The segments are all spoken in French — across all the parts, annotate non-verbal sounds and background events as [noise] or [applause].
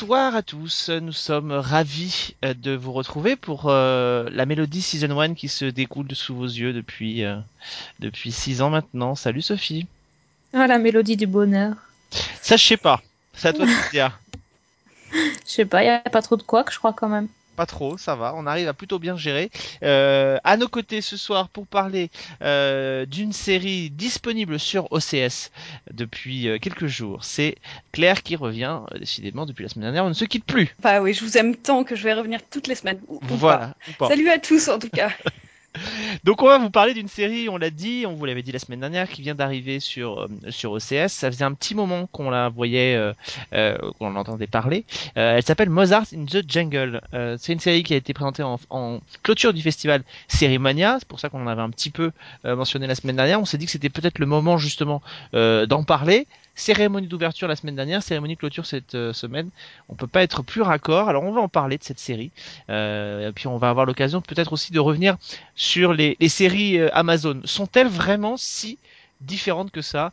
Bonsoir à tous, nous sommes ravis euh, de vous retrouver pour euh, la Mélodie Season 1 qui se découle sous vos yeux depuis euh, depuis 6 ans maintenant. Salut Sophie. Ah, la mélodie du bonheur. Ça je sais pas, c'est à toi [laughs] de dire. Je sais pas, il y a pas trop de quoi que je crois quand même. Pas trop, ça va, on arrive à plutôt bien gérer. Euh, à nos côtés ce soir pour parler euh, d'une série disponible sur OCS depuis euh, quelques jours. C'est Claire qui revient, décidément depuis la semaine dernière, on ne se quitte plus. Bah oui, je vous aime tant que je vais revenir toutes les semaines. ou- ou Voilà. ou pas. pas. Salut à tous en tout cas. [laughs] [laughs] Donc on va vous parler d'une série, on l'a dit, on vous l'avait dit la semaine dernière, qui vient d'arriver sur euh, sur OCS. Ça faisait un petit moment qu'on la voyait, euh, euh, qu'on l'entendait parler. Euh, elle s'appelle Mozart in the Jungle. Euh, c'est une série qui a été présentée en, en clôture du festival Sérimania. C'est pour ça qu'on en avait un petit peu euh, mentionné la semaine dernière. On s'est dit que c'était peut-être le moment justement d'en parler. Cérémonie d'ouverture la semaine dernière, cérémonie de clôture cette euh, semaine. On peut pas être plus raccord. Alors on va en parler de cette série. Euh, et puis on va avoir l'occasion peut-être aussi de revenir sur les, séries euh, Amazon. Sont-elles vraiment si différentes que ça?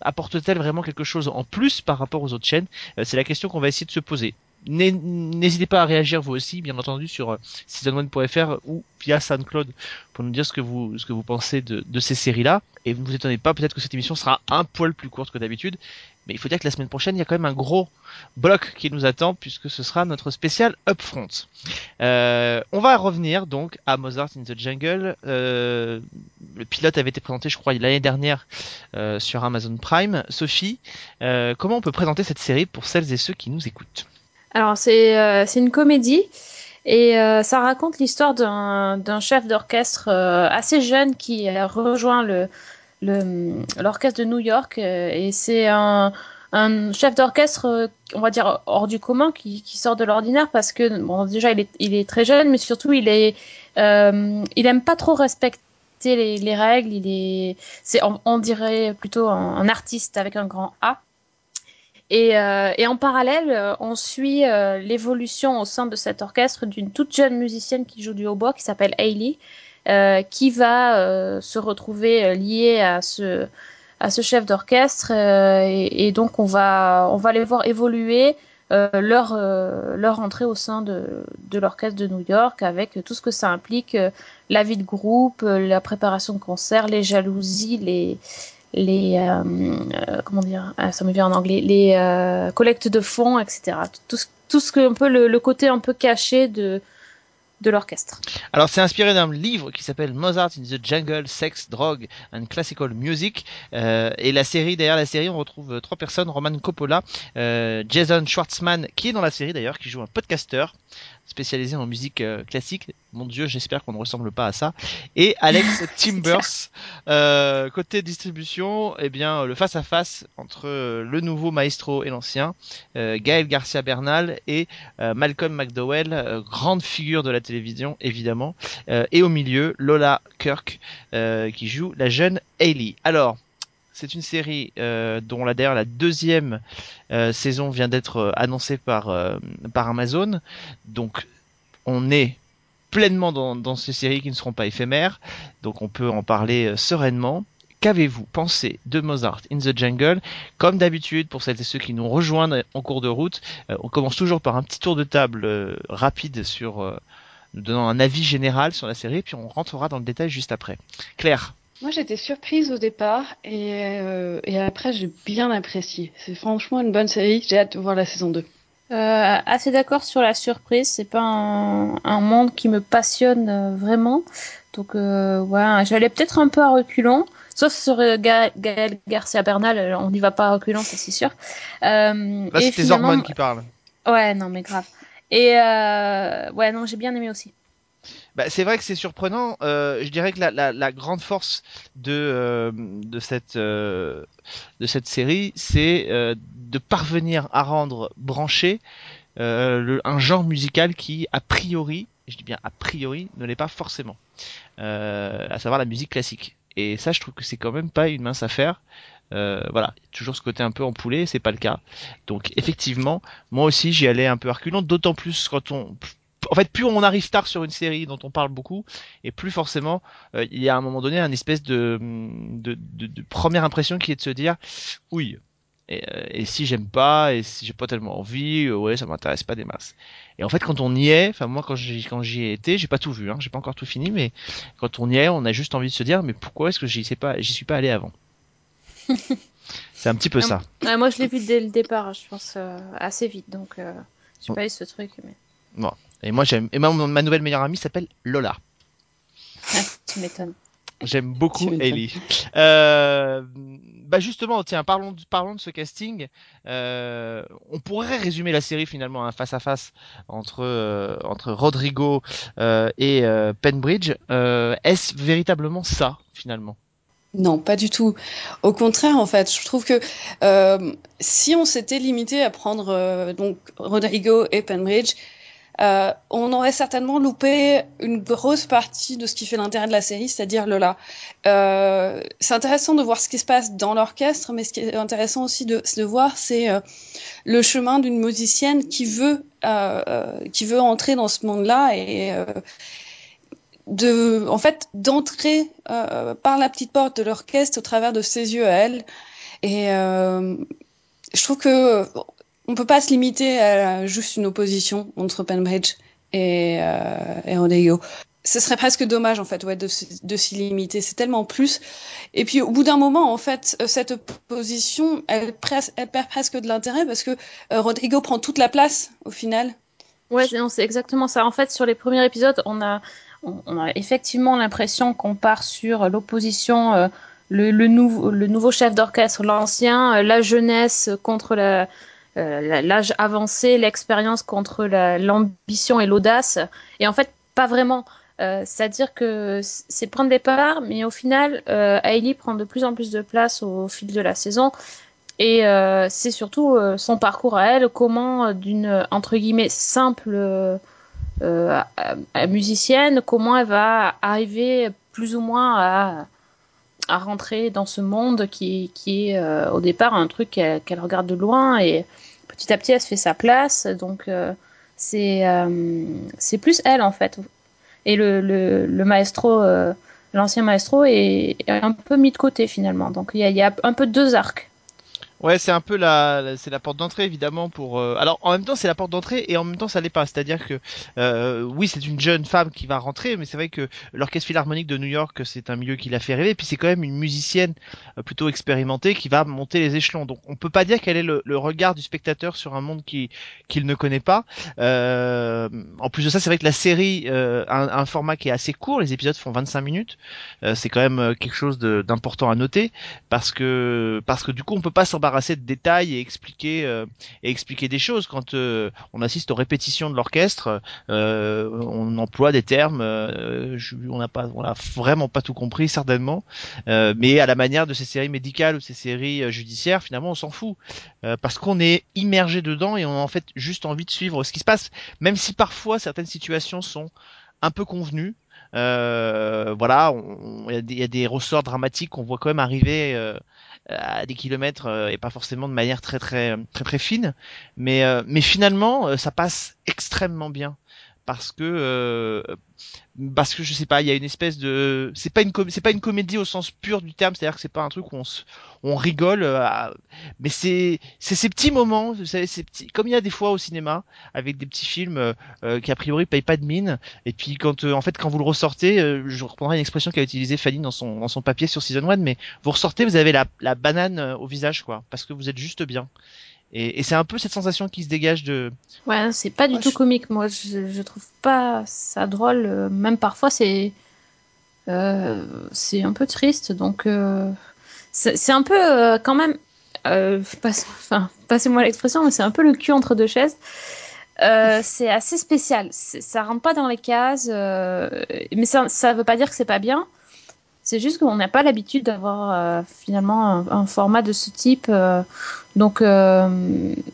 Apportent-elles vraiment quelque chose en plus par rapport aux autres chaînes? C'est la question qu'on va essayer de se poser. N'hé- N'hésitez pas à réagir vous aussi, bien entendu, sur euh, season1.fr ou via SoundCloud pour nous dire ce que vous, vous pensez de, ces séries-là. Et ne vous étonnez pas, peut-être que cette émission sera un poil plus courte que d'habitude. Mais il faut dire que la semaine prochaine, il y a quand même un gros bloc qui nous attend puisque ce sera notre spécial Upfront. Euh, on va revenir donc à Mozart in the Jungle. Euh, le pilote avait été présenté, je crois, l'année dernière euh, sur Amazon Prime. Sophie, euh, comment on peut présenter cette série pour celles et ceux qui nous écoutent? Alors, c'est euh, c'est une comédie et euh, ça raconte l'histoire d'un chef d'orchestre euh, assez jeune qui rejoint le l'orchestre de New York et c'est un, un chef d'orchestre, on va dire hors du commun, qui, qui sort de l'ordinaire parce que bon déjà il est, il est très jeune, mais surtout il est il aime pas trop respecter les, les règles. Il est c'est on, dirait plutôt un artiste avec un grand A. Et, euh, et en parallèle, euh, on suit euh, l'évolution au sein de cet orchestre d'une toute jeune musicienne qui joue du hautbois, qui s'appelle Hailey, euh, qui va euh, se retrouver euh, liée à ce, à ce chef d'orchestre. et, et donc, on va, on va les voir évoluer leur, leur entrée au sein de, de l'orchestre de New York, avec tout ce que ça implique, la vie de groupe, la préparation de concerts, les jalousies, les les euh, euh, comment dire ah, ça me vient en anglais les euh, collectes de fonds etc tout tout ce que un peu le, le côté un peu caché de de l'orchestre. Alors c'est inspiré d'un livre qui s'appelle Mozart in the Jungle, Sex, Drug and Classical Music. Euh, et la série, derrière la série, on retrouve trois personnes, Roman Coppola, euh, Jason Schwartzman, qui est dans la série d'ailleurs, qui joue un podcasteur spécialisé en musique euh, classique. Mon dieu, j'espère qu'on ne ressemble pas à ça. Et Alex [laughs] Timbers, euh, côté distribution, eh bien le face à face entre euh, le nouveau maestro et l'ancien, euh, Gaël Garcia Bernal et euh, Malcolm McDowell, euh, grande figure de la télévision évidemment, Euh, et au milieu Lola Kirk euh, qui joue la jeune Hailey. Alors c'est une série euh, dont la la deuxième euh, saison vient d'être euh, annoncée par Amazon, donc on est pleinement dans, ces séries qui ne seront pas éphémères, donc on peut en parler sereinement. Qu'avez-vous pensé de Mozart in the Jungle? Comme d'habitude, pour celles et ceux qui nous rejoignent en cours de route, on commence toujours par un petit tour de table rapide sur nous donnant un avis général sur la série, puis on rentrera dans le détail juste après. Claire, Moi j'étais surprise au départ et, euh, et après j'ai bien apprécié. C'est franchement une bonne série. J'ai hâte de voir la saison 2. Euh, assez d'accord sur la surprise. C'est pas un, un monde qui me passionne euh, vraiment. Donc euh, voilà, j'allais peut-être un peu à reculons. Sauf sur Ga- Gaël Garcia Bernal, on n'y va pas à reculons, ça c'est sûr. Euh, là c'est tes finalement- hormones qui parlent. Ouais, non mais grave. Et euh, ouais, non, j'ai bien aimé aussi. Bah, c'est vrai que c'est surprenant. Euh, je dirais que la, grande force de euh, euh, de cette série, c'est de parvenir à rendre branché un genre musical qui, a priori, je dis bien a priori, ne l'est pas forcément. À savoir la musique classique. Et ça, je trouve que c'est quand même pas une mince affaire. Voilà, toujours ce côté un peu empoulé, c'est pas le cas. Donc effectivement, moi aussi j'y allais un peu reculant, d'autant plus quand on en fait, plus on arrive tard sur une série dont on parle beaucoup, et plus forcément, euh, il y a à un moment donné un espèce de, de, de, de, première impression qui est de se dire, oui, et, euh, et si j'aime pas, et si j'ai pas tellement envie, euh, ouais, ça m'intéresse pas des masses. Et en fait, quand on y est, enfin moi quand j'y quand j'y ai été, j'ai pas tout vu, hein, j'ai pas encore tout fini, mais quand on y est, on a juste envie de se dire, mais pourquoi est-ce que j'y sais pas, j'y suis pas allé avant? [laughs] C'est un petit peu ça. Ouais, moi, je l'ai vu dès le départ, je pense, euh, assez vite, donc euh, j'ai pas eu ce truc. Mais... Bon. Et moi j'aime. Et ma, ma nouvelle meilleure amie s'appelle Lola. Ah, tu m'étonnes. J'aime beaucoup. Ellie. Euh, bah justement, tiens, parlons, de- parlons de ce casting. Euh, on pourrait résumer la série finalement à un face à face entre euh, entre Rodrigo euh, et euh, Penbridge. Euh, Est-ce véritablement ça finalement? Non, pas du tout. Au contraire, en fait, je trouve que euh, si on s'était limité à prendre euh, donc Rodrigo et Penbridge, euh, on aurait certainement loupé une grosse partie de ce qui fait l'intérêt de la série, c'est-à-dire Lola. Euh, c'est intéressant de voir ce qui se passe dans l'orchestre, mais ce qui est intéressant aussi de, voir, c'est euh, le chemin d'une musicienne qui veut euh, qui veut entrer dans ce monde-là et de, en fait, d'entrer par la petite porte de l'orchestre au travers de ses yeux à elle. Et je trouve que on peut pas se limiter à juste une opposition entre Penbridge et, euh, et Rodrigo. Ce serait presque dommage en fait, de, s'y limiter. C'est tellement plus. Et puis au bout d'un moment, en fait, euh, cette opposition, elle, perd presque de l'intérêt parce que euh, Rodrigo prend toute la place au final. Ouais, c'est exactement ça. En fait, sur les premiers épisodes, on a, on, a effectivement l'impression qu'on part sur l'opposition, euh, le, le, nouveau, chef d'orchestre, l'ancien, la jeunesse contre la- l'âge avancé, l'expérience contre la- l'ambition et l'audace. Et en fait, pas vraiment. Euh, C'est-à-dire que c'est le point de départ, mais au final, euh, prend de plus en plus de place au fil de la saison. Et euh, c'est surtout euh, son parcours à elle, comment euh, d'une euh, entre guillemets simple euh, euh, musicienne, comment elle va arriver plus ou moins à, à rentrer dans ce monde qui, qui est euh, au départ un truc qu'elle regarde de loin et petit à petit elle se fait sa place. Donc euh, c'est euh, c'est plus elle en fait. Et le, le, le maestro, euh, l'ancien maestro est, un peu mis de côté finalement. Donc il y y a un peu deux arcs. Ouais, c'est un peu la, c'est la porte d'entrée évidemment pour. euh, Alors en même temps c'est la porte d'entrée et en même temps ça l'est pas. C'est-à-dire que euh, oui c'est une jeune femme qui va rentrer, mais c'est vrai que l'orchestre philharmonique de New York c'est un milieu qui l'a fait rêver. Et puis c'est quand même une musicienne euh, plutôt expérimentée qui va monter les échelons. Donc on peut pas dire quel est le, le regard du spectateur sur un monde qui qu'il ne connaît pas. Euh, en plus de ça c'est vrai que la série euh, a un, a un format qui est assez court. Les épisodes font 25 minutes. Euh, c'est quand même euh, quelque chose d'important à noter parce que parce que du coup on peut pas s'embarrasser de détails et expliquer euh, et expliquer des choses. Quand euh, on assiste aux répétitions de l'orchestre euh, on emploie des termes on n'a pas on a vraiment pas tout compris certainement. Mais à la manière de ces séries médicales ou ces séries judiciaires finalement on s'en fout. Parce qu'on est immergé dedans et on a en fait juste envie de suivre ce qui se passe. Même si parfois certaines situations sont un peu convenues voilà, il y, a des- ressorts dramatiques qu'on voit quand même arriver à des kilomètres euh, et pas forcément de manière très très très très fine, mais euh, mais finalement euh, ça passe extrêmement bien. Parce que parce que je sais pas, il y a une espèce de c'est pas une c'est pas une comédie au sens pur du terme, c'est-à-dire que c'est pas un truc où on se on rigole euh, mais c'est c'est ces petits moments, vous savez, ces petits comme il y a des fois au cinéma avec des petits films euh, euh, qui a priori payent pas de mine et puis quand euh, en fait quand vous le ressortez, euh, je reprendrai une expression qu'a utilisée Fanny dans son dans son papier sur Season 1 mais vous ressortez, vous avez la la banane euh, au visage quoi parce que vous êtes juste bien. Et, et c'est un peu cette sensation qui se dégage de Ouais, c'est pas du tout je- comique. Moi, je, je trouve pas ça drôle. euh, Même parfois, c'est euh, c'est un peu triste. Donc, euh, c'est un peu euh, quand même. [laughs] Passe- enfin, passez-moi l'expression, mais c'est un peu le cul entre deux chaises. C'est assez spécial. Ça rentre pas dans les cases, mais ça, ça veut pas dire que c'est pas bien. C'est juste qu'on n'a pas l'habitude d'avoir euh, finalement un, un format de ce type. euh, donc, euh,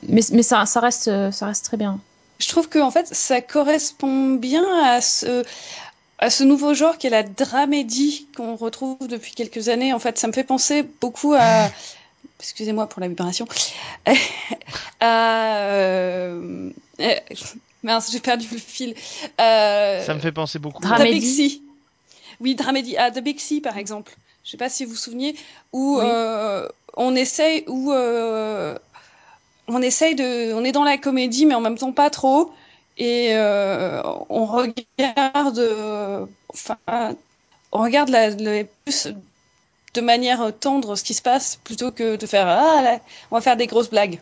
mais, mais ça, ça reste, ça reste très bien. Je trouve que en fait, ça correspond bien à ce à ce nouveau genre qu'est la dramédie qu'on retrouve depuis quelques années. En fait, ça me fait penser beaucoup à [laughs] excusez-moi pour la vibration. [laughs] euh, euh, [laughs] mince, j'ai perdu le fil. Euh, Ça me fait penser beaucoup. The Dramédie. Oui, Dramédie. Ah, The Big C, par exemple. Je sais pas si vous vous souvenez, où Oui. euh, on essaye, où euh, on essaye de, on est dans la comédie, mais en même temps pas trop, et euh, on regarde, enfin, on regarde la, plus de manière tendre ce qui se passe plutôt que de faire ah là, on va faire des grosses blagues.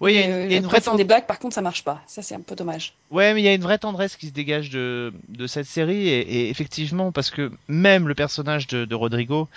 Oui, il y a une, Euh, il y a une quand vraie des blagues, par contre, ça marche pas. Ça, c'est un peu dommage. Ouais, mais il y a une vraie tendresse qui se dégage de, de cette série et, et effectivement parce que même le personnage de, de Rodrigo,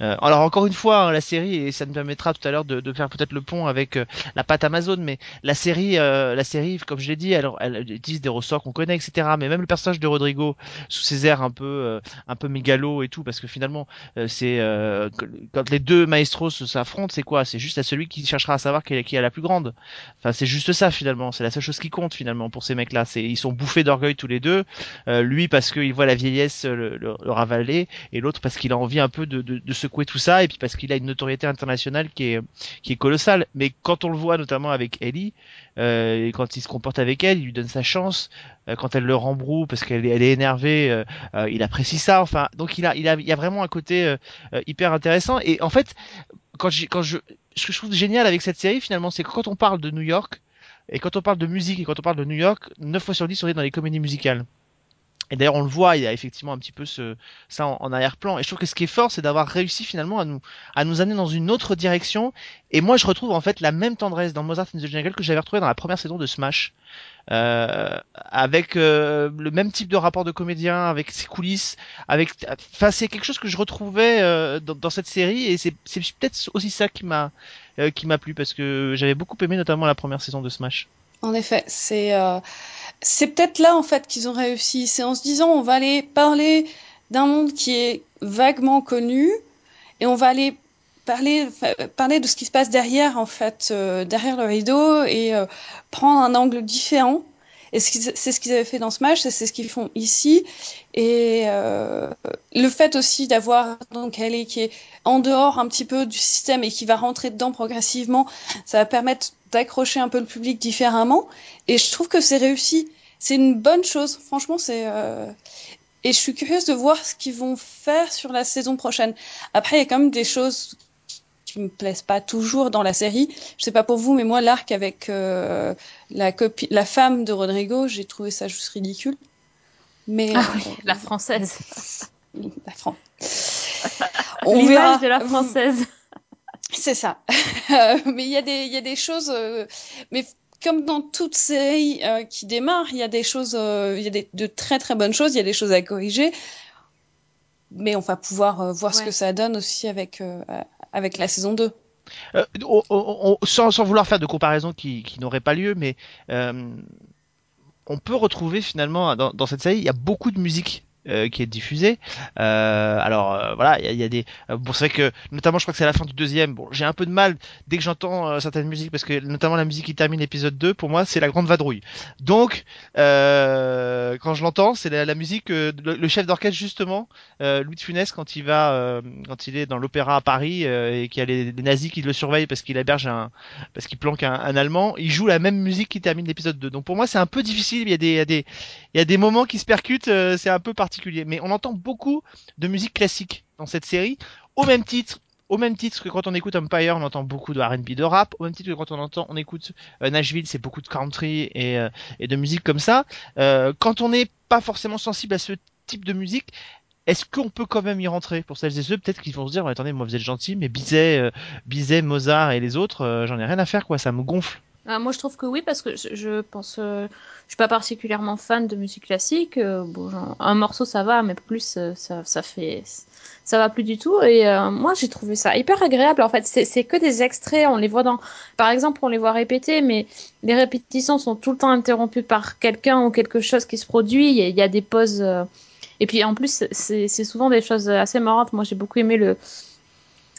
euh, alors encore une fois hein, la série et ça nous permettra tout à l'heure de, de faire peut-être le pont avec euh, la patte Amazon, mais la série, euh, la série comme je l'ai dit, elle, elle utilise des ressorts qu'on connaît, etc. Mais même le personnage de Rodrigo sous ses airs un peu euh, un peu mégalo et tout, parce que finalement euh, c'est euh, quand les deux maestros s'affrontent, c'est quoi? C'est juste à celui qui cherchera à savoir qui est, qui est la plus grande. Enfin, c'est juste ça finalement. C'est la seule chose qui compte finalement pour ces mecs-là. C'est ils sont bouffés d'orgueil tous les deux. Euh, lui parce qu'il voit la vieillesse le, le, le ravaler, et l'autre parce qu'il a envie un peu de, secouer tout ça, et puis parce qu'il a une notoriété internationale qui est qui est colossale. Mais quand on le voit notamment avec Ellie, euh, et quand il se comporte avec elle, il lui donne sa chance. Euh, quand elle le remboue parce qu'elle est, elle est énervée, il apprécie ça. Enfin, donc il a il a il y a vraiment un côté hyper intéressant. Et en fait, quand quand je ce que je trouve génial avec cette série finalement, c'est que quand on parle de New York et quand on parle de musique et quand on parle de New York, 9 fois sur 10 on est dans les comédies musicales. Et d'ailleurs, on le voit, il y a effectivement un petit peu ce, ça en, arrière-plan. Et je trouve que ce qui est fort, c'est d'avoir réussi finalement à nous, à nous amener dans une autre direction. Et moi, je retrouve en fait la même tendresse dans Mozart in the Jungle que j'avais retrouvé dans la première saison de Smash. Euh, avec euh, le même type de rapport de comédien, avec ses coulisses, avec, enfin, c'est quelque chose que je retrouvais euh, dans, dans cette série et c'est, peut-être aussi ça qui m'a, euh, qui m'a plu parce que j'avais beaucoup aimé notamment la première saison de Smash. En effet, c'est euh, c'est peut-être là en fait qu'ils ont réussi. C'est en se disant on va aller parler d'un monde qui est vaguement connu et on va aller parler parler de ce qui se passe derrière en fait euh, derrière le rideau et euh, prendre un angle différent. Et ce c'est ce qu'ils avaient fait dans Smash, et c'est ce qu'ils font ici. Et euh, le fait aussi d'avoir donc Ellie qui est en dehors un petit peu du système et qui va rentrer dedans progressivement, ça va permettre d'accrocher un peu le public différemment. Et je trouve que c'est réussi. C'est une bonne chose. Franchement, c'est. euh, Et je suis curieuse de voir ce qu'ils vont faire sur la saison prochaine. Après, il y a quand même des choses qui me plaisent pas toujours dans la série. Je sais pas pour vous, mais moi, l'arc avec euh, la copine, la femme de Rodrigo, j'ai trouvé ça juste ridicule. Mais Ah oui, euh, la française. [laughs] la Fran- On verra. De la française. C'est ça. [laughs] Mais il y a des, y a des choses, euh, mais comme dans toute série euh, qui démarre, il y a des choses, euh, il y a des, de très très bonnes choses, il y a des choses à corriger. Mais on va pouvoir euh, voir ce que ça donne aussi avec, euh, avec la saison 2. Euh, on- on- on- sans, sans vouloir faire de comparaison qui, qui n'aurait pas lieu, mais euh, on peut retrouver finalement dans, dans cette série, il y a beaucoup de musique euh, qui est diffusée. Euh, alors euh, voilà, il y a, des. euh, bon, c'est vrai que notamment, je crois que c'est la fin du deuxième. Bon, j'ai un peu de mal dès que j'entends euh, certaines musiques parce que notamment la musique qui termine l'épisode 2 pour moi, c'est la grande vadrouille. Donc, quand je l'entends, c'est la, musique le, le chef d'orchestre justement, Louis de Funès quand il va, quand il est dans l'opéra à Paris et qu'il y a les, nazis qui le surveillent parce qu'il héberge un, parce qu'il planque un, un Allemand, il joue la même musique qui termine l'épisode 2. Donc pour moi, c'est un peu difficile. Il y a des, il y a des, il y a des moments qui se percutent. c'est un peu Mais on entend beaucoup de musique classique dans cette série, au même titre. Que quand on écoute Empire, on entend beaucoup de R&B, de rap. Au même titre que quand on entend, on écoute euh, Nashville, c'est beaucoup de country et, euh, de musique comme ça. Euh, quand on n'est pas forcément sensible à ce type de musique, est-ce qu'on peut quand même y rentrer? Pour celles et ceux peut-être qu'ils vont se dire attendez moi vous êtes gentil mais Bizet, Bizet, Mozart et les autres j'en ai rien à faire quoi ça me gonfle. Ah, moi, je trouve que oui, parce que je, pense. euh, je suis pas particulièrement fan de musique classique. euh, bon, genre, un morceau, ça va, mais plus, euh, ça, ça fait. Ça va plus du tout. Et euh, moi, j'ai trouvé ça hyper agréable. En fait, c'est que des extraits. On les voit dans. Par exemple, on les voit répéter, mais les répétitions sont tout le temps interrompues par quelqu'un ou quelque chose qui se produit. Il y y a des pauses. euh, Et puis, en plus, c'est souvent des choses assez marrantes. Moi, j'ai beaucoup aimé le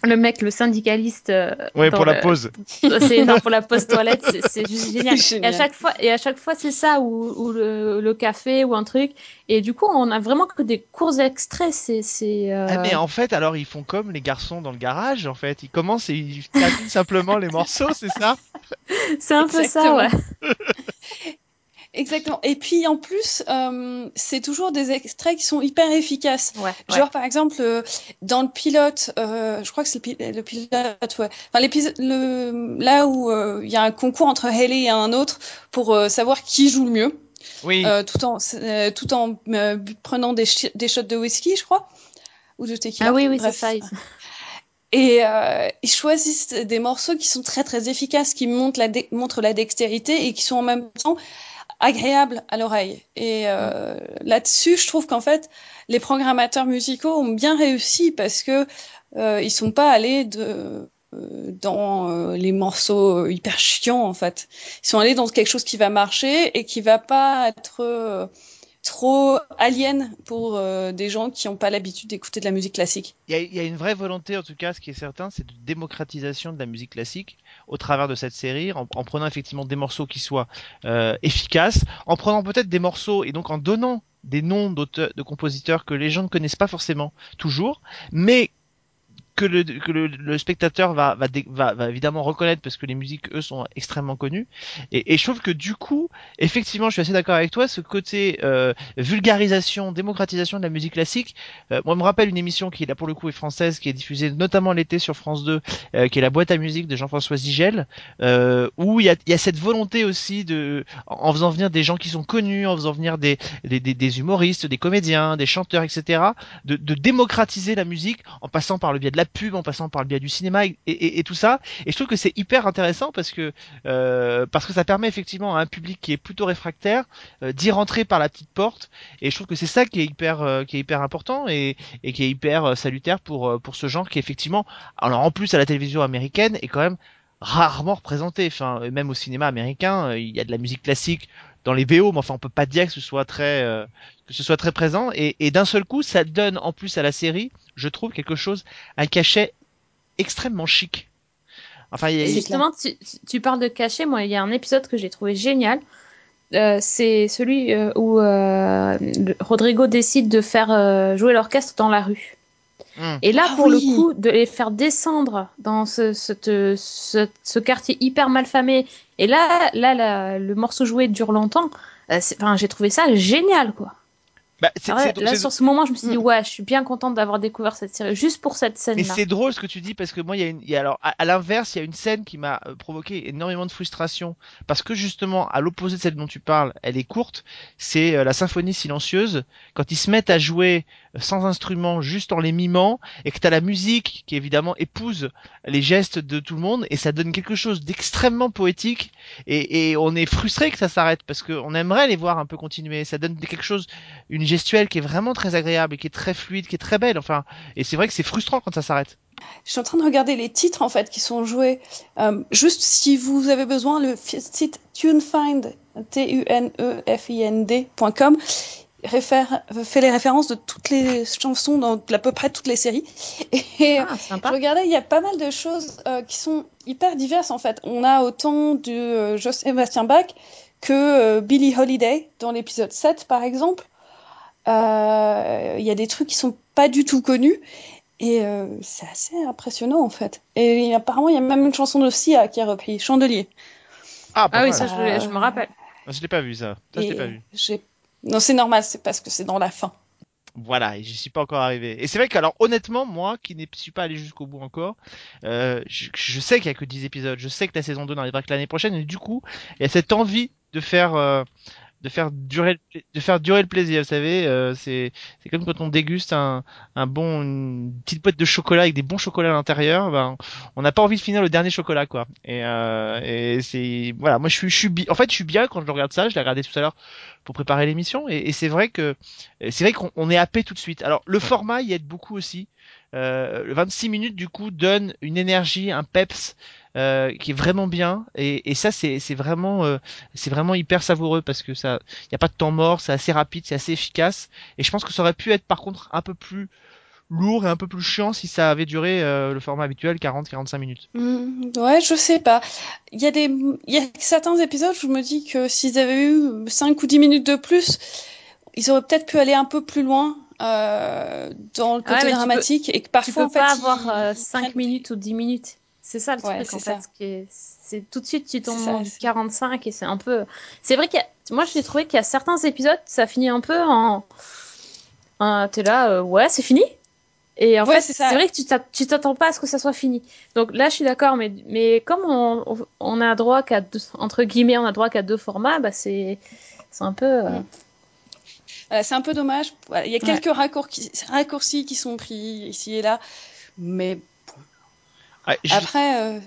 le mec, le syndicaliste. euh, Ouais, pour la pause. c'est non, pour la [laughs] pause toilette, c'est- juste génial. [laughs] Génial. Et à chaque fois, et à chaque fois, c'est ça ou, ou le, le café ou un truc. Et du coup, on a vraiment que des courts extraits. C'est c'est. euh, Ah, mais en fait, alors ils font comme les garçons dans le garage, en fait. Ils commencent et ils terminent [laughs] simplement les morceaux, c'est ça? C'est un peu ça, ouais. Exactement. Et puis en plus, euh, c'est toujours des extraits qui sont hyper efficaces. Ouais, ouais. Genre par exemple euh, dans le pilote, euh, je crois que c'est le, pi- le pilote, ouais. Enfin l'épisode, là où il y a un concours entre Haley et un autre pour savoir qui joue le mieux, Oui. tout en tout en prenant des, shots de whisky, je crois, ou de tequila. Ah oui, oui, c'est ça. [laughs] Et euh, ils choisissent des morceaux qui sont très très efficaces, qui montrent la, dé- montrent la dextérité et qui sont en même temps agréables à l'oreille. Et euh, là-dessus, je trouve qu'en fait, les programmateurs musicaux ont bien réussi parce que euh, ils sont pas allés euh, dans euh, les morceaux hyper chiants en fait. Ils sont allés dans quelque chose qui va marcher et qui va pas être trop alien pour des gens qui n'ont pas l'habitude d'écouter de la musique classique. Il y, y a une vraie volonté, en tout cas, ce qui est certain, c'est de démocratisation de la musique classique au travers de cette série, en, en prenant effectivement des morceaux qui soient euh, efficaces, en prenant peut-être des morceaux et donc en donnant des noms d'auteurs, de compositeurs que les gens ne connaissent pas forcément toujours, mais que le, que le, le spectateur va, va, va, va évidemment reconnaître parce que les musiques eux sont extrêmement connues et, et je trouve que du coup effectivement je suis assez d'accord avec toi ce côté euh, vulgarisation démocratisation de la musique classique euh, moi, je me rappelle une émission qui, là, pour le coup, est française, qui est diffusée notamment l'été sur France 2, euh, qui est la boîte à musique de Jean-François Zigel, euh, où il y a, y a cette volonté aussi de, en faisant venir des gens qui sont connus, en faisant venir des, des, des, des humoristes, des comédiens, des chanteurs, etc., de, de démocratiser la musique en passant par le biais de la pub, en passant par le biais du cinéma et, tout ça. Et je trouve que c'est hyper intéressant parce que, euh, parce que ça permet effectivement à un public qui est plutôt réfractaire euh, d'y rentrer par la petite porte. Et je trouve que c'est ça qui est hyper, euh, qui est hyper important et, qui est hyper salutaire pour, pour ce genre qui effectivement, alors en plus à la télévision américaine, est quand même rarement représenté. Enfin, même au cinéma américain, il y a de la musique classique dans les VO, mais enfin on peut pas dire que ce soit très, euh, que ce soit très présent. Et, et d'un seul coup, ça donne en plus à la série, je trouve quelque chose, un cachet extrêmement chic. Enfin, y a- justement, tu, tu parles de cachet. Moi, il y a un épisode que j'ai trouvé génial. Euh, c'est celui euh, où euh, Rodrigo décide de faire euh, jouer l'orchestre dans la rue. Hum. Et là, Ah pour oui. le coup, de les faire descendre dans ce, cette- ce, ce quartier hyper malfamé, et là, là, la- le morceau joué dure longtemps. euh, Enfin, j'ai trouvé ça génial, quoi. bah, c'est- Ah ouais, c'est- là, c'est- sur ce moment, je me suis dit, Mm. ouais, je suis bien contente d'avoir découvert cette série, juste pour cette Mais scène-là. c'est drôle ce que tu dis parce que moi, il y a une, il y a alors à, à l'inverse, il y a une scène qui m'a euh, provoqué énormément de frustration parce que justement, à l'opposé de celle dont tu parles, elle est courte. C'est euh, la symphonie silencieuse quand ils se mettent à jouer euh, sans instrument, juste en les mimant, et que t'as la musique qui évidemment épouse les gestes de tout le monde et ça donne quelque chose d'extrêmement poétique et, et on est frustré que ça s'arrête parce qu'on aimerait les voir un peu continuer. Ça donne quelque chose, une gestuelle qui est vraiment très agréable et qui est très fluide, qui est très belle. Enfin, et c'est vrai que c'est frustrant quand ça s'arrête. Je suis en train de regarder les titres en fait qui sont joués. Euh, juste si vous avez besoin, le site tunefind, T-U-N-E-F-I-N-D.com, réfère, fait les références de toutes les chansons dans à peu près toutes les séries. Et Ah, je sympa. regardais, il y a pas mal de choses euh, qui sont hyper diverses en fait. On a autant de euh, Sébastien Bach que euh, Billie Holiday dans l'épisode 7 par exemple. Euh, Il y a des trucs qui sont pas du tout connus et euh, c'est assez impressionnant en fait. Et apparemment, il y a même une chanson de Sia qui a repris, Chandelier. Ah, Ah oui, ça, je, je me rappelle. Je l'ai pas vu ça. Ça, je l'ai Et pas vu. j'ai- Non, c'est normal, c'est parce que c'est dans la fin. Voilà, et j'y suis pas encore arrivé. Et c'est vrai qu'alors honnêtement, moi qui ne suis pas allé jusqu'au bout encore, euh, je, je sais qu'il y a que 10 épisodes, je sais que la saison 2 n'arrivera que l'année prochaine, et du coup, il y a cette envie de faire euh, de faire durer le de faire durer le plaisir, vous savez, euh, c'est c'est comme quand on déguste un un bon une petite boîte de chocolat avec des bons chocolats à l'intérieur, ben on n'a pas envie de finir le dernier chocolat quoi. Et euh, et c'est voilà, moi je suis je suis en fait je suis bien quand je regarde ça, je l'ai regardé tout à l'heure pour préparer l'émission et, et c'est vrai que c'est vrai qu'on on est happé tout de suite. Alors le format y aide beaucoup aussi. Euh, le 26 minutes du coup donne une énergie, un peps euh, qui est vraiment bien et, et ça c'est c'est vraiment euh, c'est vraiment hyper savoureux parce que ça y a pas de temps mort, c'est assez rapide, c'est assez efficace et je pense que ça aurait pu être par contre un peu plus lourd et un peu plus chiant si ça avait duré euh, le format habituel 40-45 minutes. Hmm, ouais, je sais pas. Il y a des, il y a certains épisodes où je me dis que s'ils avaient eu 5 ou 10 minutes de plus, ils auraient peut-être pu aller un peu plus loin euh, dans le Ouais, côté tu dramatique et que Tu parfois peux en fait pas avoir euh, ils 5 prennent- minutes ou 10 minutes. C'est ça le Ouais, truc en ça. fait. C'est tout de suite tu tombes en c'est- 45 et c'est un peu. C'est vrai a... Moi j'ai trouvé qu'il y a certains épisodes, ça finit un peu en. T'es là, euh, ouais, c'est fini. Et en Ouais, fait, c'est vrai que tu t'att- tu t'attends pas à ce que ça soit fini. Donc là, je suis d'accord, mais, mais comme on, on- a droit qu'à deux, entre guillemets, on a droit qu'à deux formats, bah c'est un peu. euh, Mm. Voilà, c'est un peu dommage. Il y a Ouais. quelques raccourcis, raccourcis qui sont pris ici et là, mais Ouais, je, après, euh,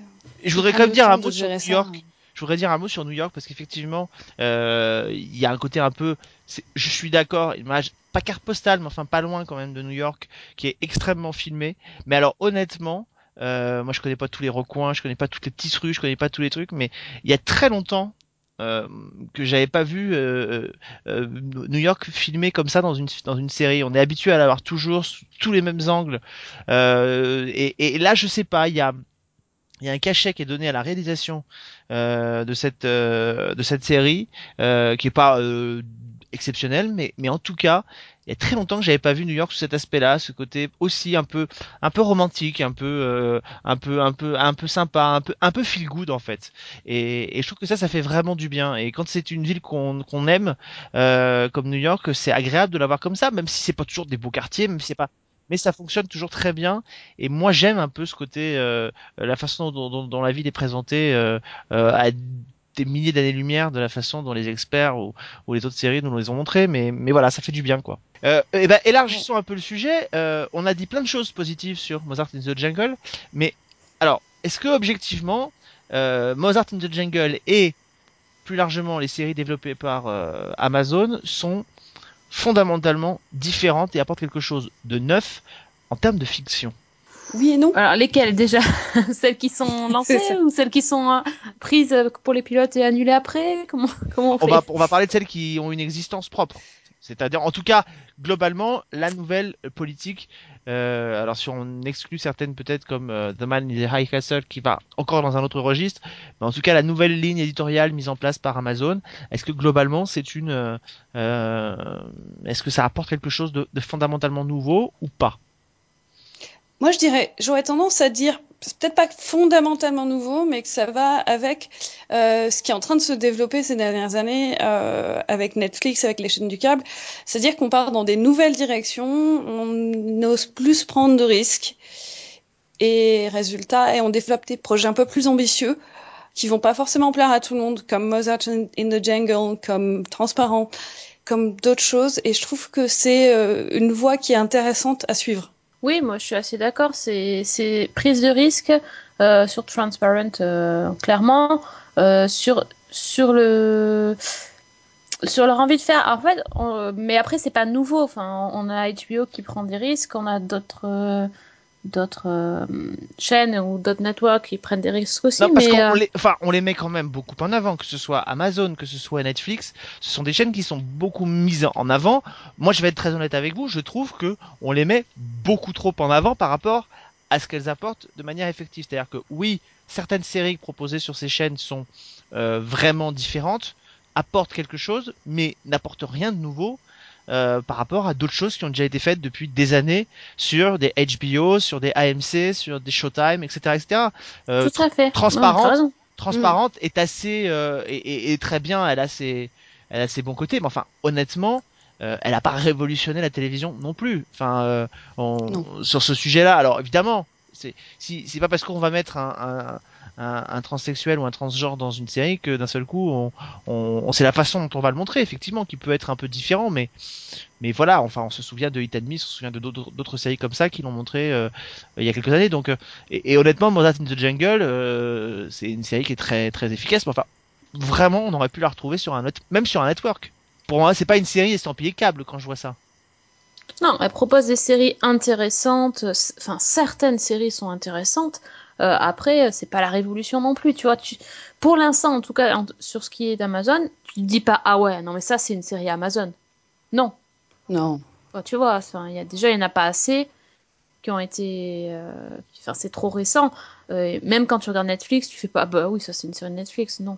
je voudrais quand même dire un mot sur New ça. York. Je voudrais dire un mot sur New York parce qu'effectivement, euh, il y a un côté un peu, je suis d'accord, image pas carte postale, mais enfin pas loin quand même de New York, qui est extrêmement filmé. Mais alors honnêtement, euh, moi je connais pas tous les recoins, je connais pas toutes les petites rues, je connais pas tous les trucs, mais il y a très longtemps euh, que j'avais pas vu euh, euh, New York filmé comme ça dans une dans une série. On est habitué à l'avoir toujours sous tous les mêmes angles. Euh, et, et là, je sais pas, il y a il y a un cachet qui est donné à la réalisation euh, de cette euh, de cette série euh, qui est pas euh, exceptionnel mais mais en tout cas il y a très longtemps que j'avais pas vu New York sous cet aspect-là ce côté aussi un peu un peu romantique un peu euh, un peu un peu un peu sympa un peu un peu feel good en fait. Et, et je trouve que ça ça fait vraiment du bien. Et quand c'est une ville qu'on qu'on aime euh, comme New York c'est agréable de l'avoir comme ça même si c'est pas toujours des beaux quartiers même si c'est pas mais ça fonctionne toujours très bien. Et moi j'aime un peu ce côté euh, la façon dont, dont, dont la ville est présentée euh, euh, à des milliers d'années-lumière de la façon dont les experts ou, les autres séries nous les ont montré, mais, voilà, ça fait du bien quoi. Euh, et ben élargissons un peu le sujet. Euh, on a dit plein de choses positives sur Mozart in the Jungle, mais alors est-ce que objectivement euh, Mozart in the Jungle et plus largement les séries développées par euh, Amazon sont fondamentalement différentes et apportent quelque chose de neuf en termes de fiction? Oui et non. Alors, lesquelles déjà [laughs] Celles qui sont lancées ou celles qui sont euh, prises pour les pilotes et annulées après? Comment, comment on, on fait? va, on va parler de celles qui ont une existence propre. C'est-à-dire, en tout cas, globalement, la nouvelle politique, euh, alors si on exclut certaines peut-être comme euh, The Man in the High Castle qui va encore dans un autre registre, mais en tout cas la nouvelle ligne éditoriale mise en place par Amazon, est-ce que globalement c'est une, euh, est-ce que ça apporte quelque chose de, de fondamentalement nouveau ou pas? Moi, je dirais, j'aurais tendance à dire, peut-être pas fondamentalement nouveau, mais que ça va avec euh, ce qui est en train de se développer ces dernières années euh, avec Netflix, avec les chaînes du câble. C'est-à-dire qu'on part dans des nouvelles directions, on n'ose plus prendre de risques. Et résultat, et on développe des projets un peu plus ambitieux qui vont pas forcément plaire à tout le monde, comme Mozart in the Jungle, comme Transparent, comme d'autres choses. Et je trouve que c'est euh, une voie qui est intéressante à suivre. Oui, moi je suis assez d'accord. C'est, prise de risque euh, sur Transparent, euh, clairement. Euh, sur, sur le. Sur leur envie de faire. En fait, mais après, c'est pas nouveau. Enfin, on a HBO qui prend des risques, on a d'autres. D'autres euh, chaînes ou d'autres networks qui prennent des risques aussi. Non, parce mais, qu'on euh... les, enfin, on les met quand même beaucoup en avant, que ce soit Amazon, que ce soit Netflix. Ce sont des chaînes qui sont beaucoup mises en avant. Moi, je vais être très honnête avec vous, je trouve que on les met beaucoup trop en avant par rapport à ce qu'elles apportent de manière effective. C'est-à-dire que oui, certaines séries proposées sur ces chaînes sont euh, vraiment différentes, apportent quelque chose, mais n'apportent rien de nouveau. Euh, par rapport à d'autres choses qui ont déjà été faites depuis des années sur des HBO, sur des AMC, sur des Showtime, etc., etc. Euh, Tout à fait. Transparente, transparente mmh. est assez euh, et, et, et, très bien. Elle a ses, elle a ses bons côtés, mais enfin, honnêtement, euh, elle n'a pas révolutionné la télévision non plus. Enfin, euh, on, sur ce sujet-là, alors évidemment, c'est si c'est pas parce qu'on va mettre un, un un, transsexuel ou un transgenre dans une série que d'un seul coup on, on, c'est la façon dont on va le montrer effectivement qui peut être un peu différent mais mais voilà enfin on se souvient de Hit on se souvient de d'autres séries comme ça qui l'ont montré euh, il y a quelques années donc euh, et, et, honnêtement Mozart in the Jungle euh, c'est une série qui est très très efficace mais enfin vraiment on aurait pu la retrouver sur un même sur un network pour moi c'est pas une série estampillée câble quand je vois ça non, elle propose des séries intéressantes. Enfin, certaines séries sont intéressantes. Euh, après, c'est pas la révolution non plus, tu vois. Tu... Pour l'instant, en tout cas, en... sur ce qui est d'Amazon, tu te dis pas ah ouais, non mais ça c'est une série Amazon. Non. Non. Tu vois, il y a déjà il n'y en a pas assez. qui ont été. euh, Enfin, c'est trop récent. Euh, même quand tu regardes Netflix, tu fais pas. Bah oui, ça c'est une série Netflix. Non.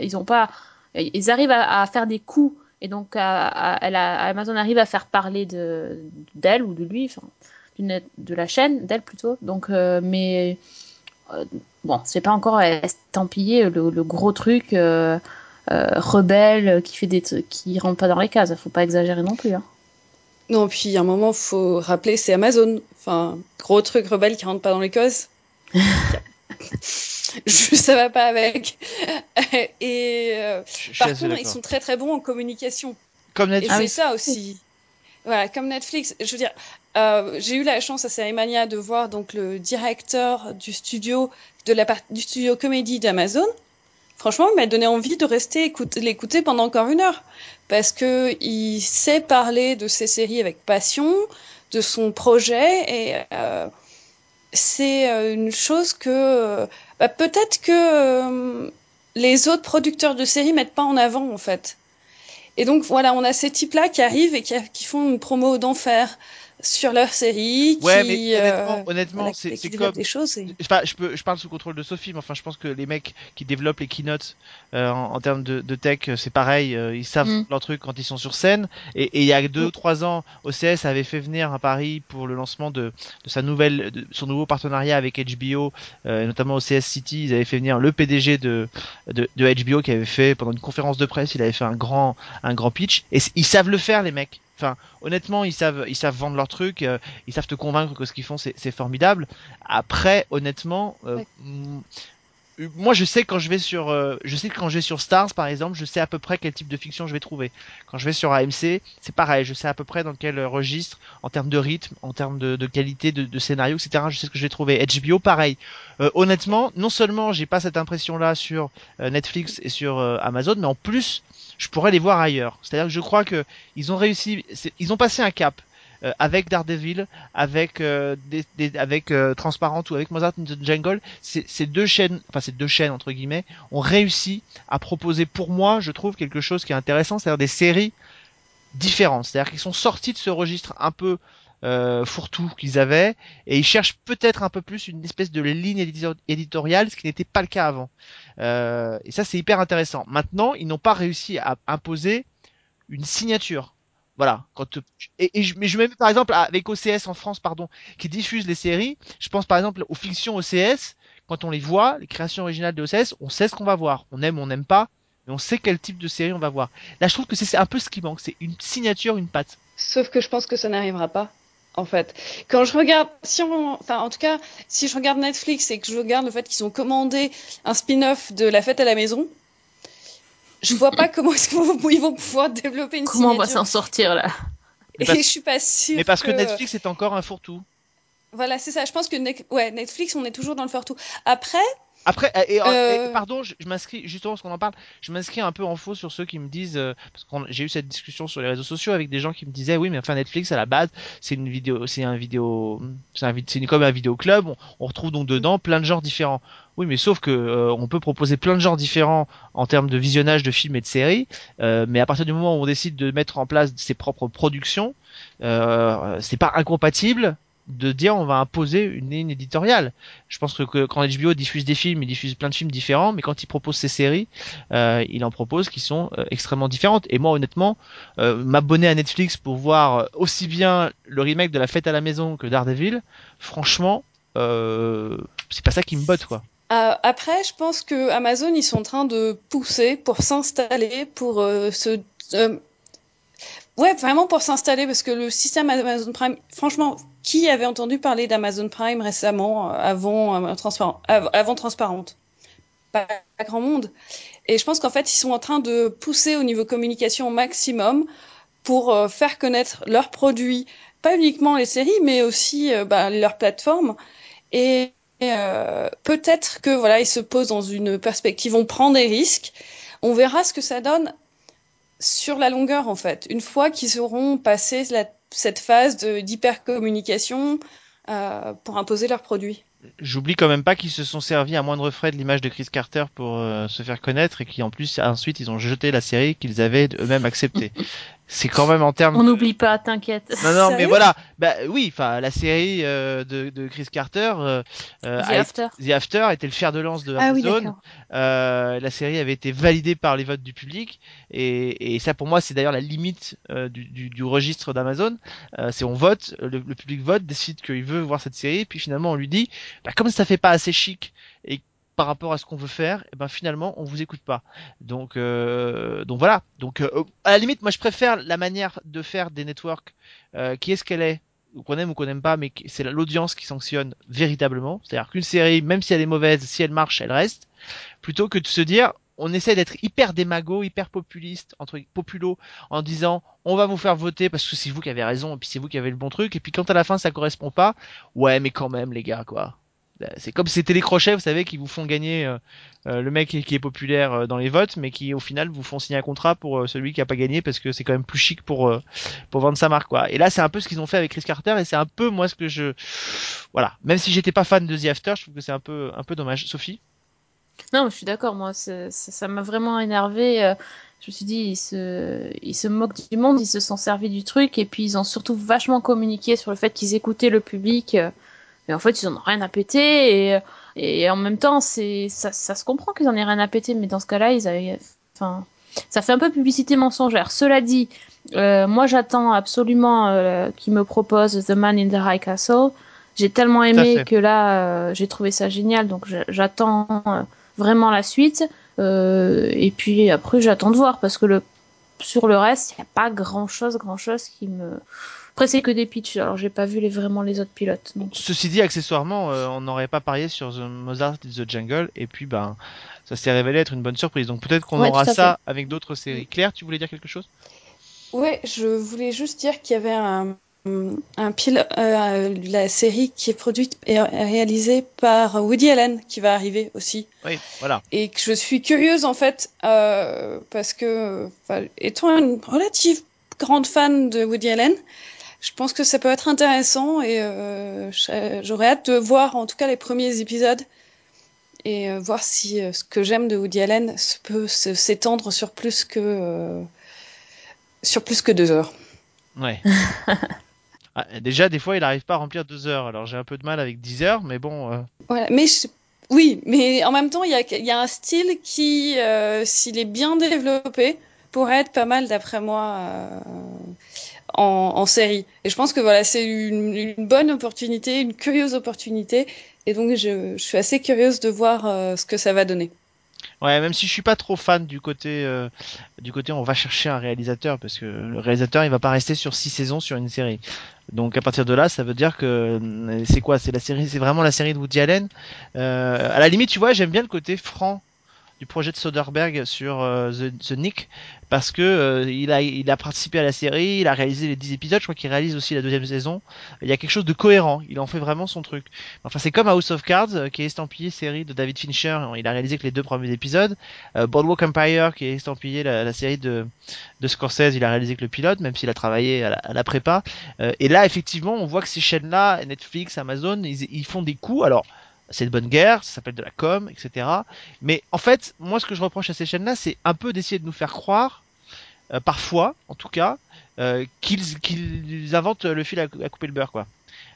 Ils ont pas. Ils arrivent à, à faire des coups. Et donc, à, à- Amazon arrive à faire parler de d'elle ou de lui, enfin, du net- de la chaîne, d'elle plutôt. Donc, euh, mais euh, bon, c'est pas encore estampillé le, le gros truc euh, euh, rebelle qui fait des qui rentre pas dans les cases. Faut pas exagérer non plus. Hein. Non, puis à un moment, faut rappeler, c'est Amazon. Enfin, gros truc rebelle qui rentre pas dans les causes. [laughs] Je, ça va pas avec. [laughs] Et euh, par contre, ils sont très très bons en communication. Comme Et Netflix. Ah c'est ça aussi. Voilà, comme Netflix. Je veux dire, euh, j'ai eu la chance à Cérémania de voir donc le directeur du studio de du studio comédie d'Amazon. Franchement, il m'a donné envie de rester écoute- l'écouter pendant encore une heure parce que il sait parler de ses séries avec passion, de son projet et euh, c'est euh, une chose que bah, peut-être que les autres producteurs de séries mettent pas en avant en fait. Et donc voilà, on a ces types-là qui arrivent et qui font une promo d'enfer sur leur série, Ouais, qui, mais euh, honnêtement, voilà, c'est comme. des choses. et- Je, par- je peux, je parle sous contrôle de Sophie, mais enfin, je pense que les mecs qui développent les keynotes euh, en, en termes de, de tech, euh, c'est pareil. euh, ils savent Mm. leur truc quand ils sont sur scène. Et, et il y a deux Mm. ou trois ans, OCS avait fait venir à Paris pour le lancement de, de sa nouvelle, de son nouveau partenariat avec HBO, euh, et notamment OCS City. Ils avaient fait venir le PDG de, de, de HBO qui avait fait pendant une conférence de presse, il avait fait un grand, un grand pitch. Et ils savent le faire, les mecs. Enfin, honnêtement, ils savent, ils savent vendre leur truc. euh, ils savent te convaincre que ce qu'ils font c'est c'est formidable. Après, honnêtement, euh, Ouais. Moi je sais quand je vais sur, euh, je sais que quand je vais sur Stars par exemple, je sais à peu près quel type de fiction je vais trouver. Quand je vais sur AMC, c'est pareil, je sais à peu près dans quel euh, registre, en termes de rythme, en termes de, de qualité de, de scénario, etc. Je sais ce que je vais trouver. HBO, pareil. Euh, honnêtement, non seulement j'ai pas cette impression-là sur euh, Netflix et sur euh, Amazon, mais en plus, je pourrais les voir ailleurs. C'est-à-dire que je crois que ils ont réussi, c'est- ils ont passé un cap. Euh, avec Daredevil, avec euh, avec euh, Transparent ou avec Mozart in the Jungle, ces deux chaînes, enfin ces deux chaînes entre guillemets, ont réussi à proposer pour moi, je trouve quelque chose qui est intéressant, c'est-à-dire des séries différentes, c'est-à-dire qu'ils sont sortis de ce registre un peu euh, fourre-tout qu'ils avaient et ils cherchent peut-être un peu plus une espèce de ligne édito- éditoriale, ce qui n'était pas le cas avant. Euh, et ça c'est hyper intéressant. Maintenant, ils n'ont pas réussi à imposer une signature. Voilà. Quand et, et je, mais je mets par exemple avec OCS en France, pardon, qui diffuse les séries. Je pense par exemple aux fictions OCS. Quand on les voit, les créations originales de OCS, on sait ce qu'on va voir. On aime, on n'aime pas, mais on sait quel type de série on va voir. Là, je trouve que c'est un peu ce qui manque. C'est une signature, une patte. Sauf que je pense que ça n'arrivera pas, en fait. Quand je regarde, si on, enfin, en tout cas, si je regarde Netflix et que je regarde le fait qu'ils ont commandé un spin-off de La Fête à la Maison, je vois pas comment est-ce qu'ils vont pouvoir développer une Comment on va s'en sortir là? Et parce- je suis pas sûre. Mais parce que que Netflix est encore un fourre-tout. Voilà, c'est ça. Je pense que ouais, Netflix, on est toujours dans le faire tout. Après, Après, et, Euh. et- pardon, je, je m'inscris justement parce qu'on en parle. Je m'inscris un peu en faux sur ceux qui me disent euh, parce que j'ai eu cette discussion sur les réseaux sociaux avec des gens qui me disaient oui, mais enfin Netflix à la base c'est une vidéo, c'est un vidéo, c'est un, comme un vidéo club. On, on retrouve donc dedans plein de genres différents. Oui, mais sauf que euh, on peut proposer plein de genres différents en termes de visionnage de films et de séries, mais à partir du moment où on décide de mettre en place ses propres productions, c'est pas incompatible de dire on va imposer une ligne éditoriale. Je pense que, quand HBO diffuse des films, il diffuse plein de films différents, mais quand il propose ses séries, euh, il en propose qui sont euh, extrêmement différentes. Et moi, honnêtement, euh, m'abonner à Netflix pour voir aussi bien le remake de La Fête à la Maison que Daredevil, franchement, euh, c'est pas ça qui me botte, quoi. euh, après, je pense que Amazon, ils sont en train de pousser pour s'installer, pour euh, se, euh, ouais, vraiment pour s'installer, parce que le système Amazon Prime, franchement, qui avait entendu parler d'Amazon Prime récemment, euh, avant euh, transparent, av- avant transparente? Pas, grand monde. Et je pense qu'en fait, ils sont en train de pousser au niveau communication au maximum pour euh, faire connaître leurs produits, pas uniquement les séries, mais aussi euh, bah, leurs plateformes. Et peut-être que voilà, ils se posent dans une perspective, on prend des risques. On verra ce que ça donne sur la longueur en fait. Une fois qu'ils auront passé la- cette phase d'hypercommunication euh, pour imposer leurs produits. J'oublie quand même pas qu'ils se sont servis à moindre frais de l'image de Chris Carter pour euh, se faire connaître et qui en plus ensuite ils ont jeté la série qu'ils avaient eux-mêmes acceptée. [laughs] c'est quand même en termes. On n'oublie pas, t'inquiète. Non, non, mais voilà. Bah oui, enfin, la série euh, de, de Chris Carter, euh, euh, The a- After. The After était le fer de lance de Ah oui, Amazon. Euh, la série avait été validée par les votes du public et, et ça pour moi c'est d'ailleurs la limite euh, du, du, du registre d'Amazon. Euh, c'est on vote, le, le public vote, décide qu'il veut voir cette série, puis finalement on lui dit, bah, comme ça fait pas assez chic et par rapport à ce qu'on veut faire, et ben finalement on vous écoute pas. Donc euh, donc voilà. Donc euh, à la limite moi je préfère la manière de faire des networks euh, qui est ce qu'elle est qu'on aime ou qu'on n'aime pas, mais c'est l'audience qui sanctionne véritablement. C'est-à-dire qu'une série, même si elle est mauvaise, si elle marche, elle reste plutôt que de se dire on essaie d'être hyper démago, hyper populiste, entre populo, en disant on va vous faire voter parce que c'est vous qui avez raison et puis c'est vous qui avez le bon truc et puis quand à la fin ça correspond pas, ouais mais quand même les gars quoi. Euh, C'est comme ces télécrochets, vous savez, qui vous font gagner euh, euh, le mec qui est populaire dans les votes, mais qui au final vous font signer un contrat pour celui qui a pas gagné parce que c'est quand même plus chic pour pour vendre sa marque quoi. Et là c'est un peu ce qu'ils ont fait avec Chris Carter et c'est un peu moi ce que je voilà. Même si j'étais pas fan de The After, je trouve que c'est un peu un peu dommage. Sophie? Non, je suis d'accord, moi, ça m'a vraiment énervé. Je me suis dit, ils se, ils se moquent du monde, ils se sont servis du truc, et puis ils ont surtout vachement communiqué sur le fait qu'ils écoutaient le public. Mais en fait, ils en ont rien à péter, et, et en même temps, c'est, ça, ça se comprend qu'ils en aient rien à péter, mais dans ce cas-là, ils avaient, enfin, ça fait un peu publicité mensongère. Cela dit, euh, moi, j'attends absolument euh, qu'ils me proposent The Man in the High Castle. J'ai tellement aimé que là, euh, j'ai trouvé ça génial, donc j'a- j'attends euh, vraiment la suite. Euh, et puis après, j'attends de voir parce que le sur le reste, il n'y a pas grand chose, grand chose qui me. Après, c'est que des pitchs. Alors, j'ai pas vu les vraiment les autres pilotes. Donc, Ceci dit, accessoirement, euh, on n'aurait pas parié sur The Mozart in the Jungle, et puis ben, ça s'est révélé être une bonne surprise. Donc peut-être qu'on Ouais, aura ça avec d'autres séries. Claire, tu voulais dire quelque chose? Ouais, je voulais juste dire qu'il y avait un, un pil- euh, la série qui est produite et réalisée par Woody Allen qui va arriver aussi. Oui, voilà. Et que je suis curieuse en fait, euh, parce que, étant une relative grande fan de Woody Allen, je pense que ça peut être intéressant et euh, j'aurais hâte de voir en tout cas les premiers épisodes et euh, voir si euh, ce que j'aime de Woody Allen peut s'étendre sur plus que sur plus que deux heures. Ouais. [laughs] Ah, déjà, des fois, il arrive pas à remplir deux heures. Alors j'ai un peu de mal avec 10 heures, mais bon. Voilà, mais je- oui, mais en même temps, il y a, il y a un style qui, s'il est bien développé, pourrait être pas mal d'après moi en, série. Et je pense que voilà, c'est une, bonne opportunité, une curieuse opportunité, et donc je, suis assez curieuse de voir euh, ce que ça va donner. Ouais, même si je suis pas trop fan du côté euh, du côté on va chercher un réalisateur parce que le réalisateur il va pas rester sur six saisons sur une série. Donc à partir de là, ça veut dire que euh, c'est quoi? C'est la série, c'est vraiment la série de Woody Allen. À la limite, tu vois, j'aime bien le côté franc du projet de Soderbergh sur euh, The, The Nick parce que euh, il a il a participé à la série, il a réalisé les 10 épisodes, je crois qu'il réalise aussi la deuxième saison. Il y a quelque chose de cohérent, il en fait vraiment son truc. Enfin, c'est comme House of Cards euh, qui est estampillé série de David Fincher, il a réalisé que les deux premiers épisodes. Euh, Boardwalk Empire qui est estampillé la, la série de de Scorsese, il a réalisé que le pilote même s'il a travaillé à la, à la prépa. Euh, et là effectivement, on voit que ces chaînes-là, Netflix, Amazon, ils, ils font des coups. Alors c'est de bonne guerre, ça s'appelle de la com, etc. Mais en fait, moi, ce que je reproche à ces chaînes-là, c'est un peu d'essayer de nous faire croire, euh, parfois, en tout cas, euh, qu'ils qu'ils inventent le fil à, à couper le beurre, quoi.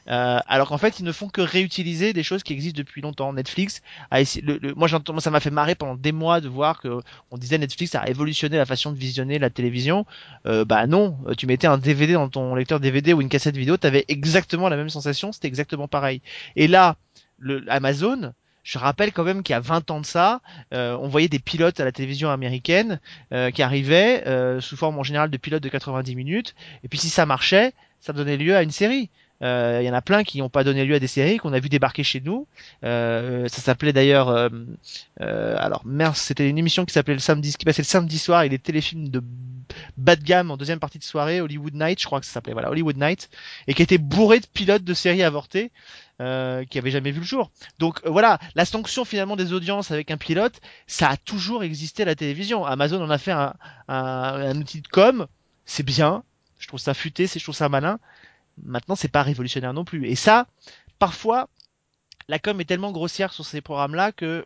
Euh, alors qu'en fait, ils ne font que réutiliser des choses qui existent depuis longtemps. Netflix a essayé, le, le- moi, j'entends, ça m'a fait marrer pendant des mois de voir que on disait Netflix a révolutionné la façon de visionner la télévision. Euh, bah non, Euh, tu mettais un DVD dans ton lecteur DVD ou une cassette vidéo, t'avais exactement la même sensation, c'était exactement pareil. Et là, le Amazon, je rappelle quand même qu'il y a 20 ans de ça, euh, on voyait des pilotes à la télévision américaine euh, qui arrivaient euh, sous forme en général de pilotes de 90 minutes. Et puis si ça marchait, ça donnait lieu à une série. Il y en a plein qui n'ont pas donné lieu à des séries qu'on a vu débarquer chez nous. Ça s'appelait d'ailleurs, alors merde, c'était une émission qui s'appelait le samedi, qui passait le samedi soir et des téléfilms de bas de gamme en deuxième partie de soirée, Hollywood Night, je crois que ça s'appelait, voilà, Hollywood Night, et qui était bourré de pilotes de séries avortées euh, qui avaient jamais vu le jour. Donc euh, voilà, la sanction finalement des audiences avec un pilote, ça a toujours existé à la télévision. Amazon en a fait un, un, un outil de com, c'est bien, je trouve ça futé, je trouve ça malin. Maintenant, c'est pas révolutionnaire non plus. Et ça, parfois, la com est tellement grossière sur ces programmes-là que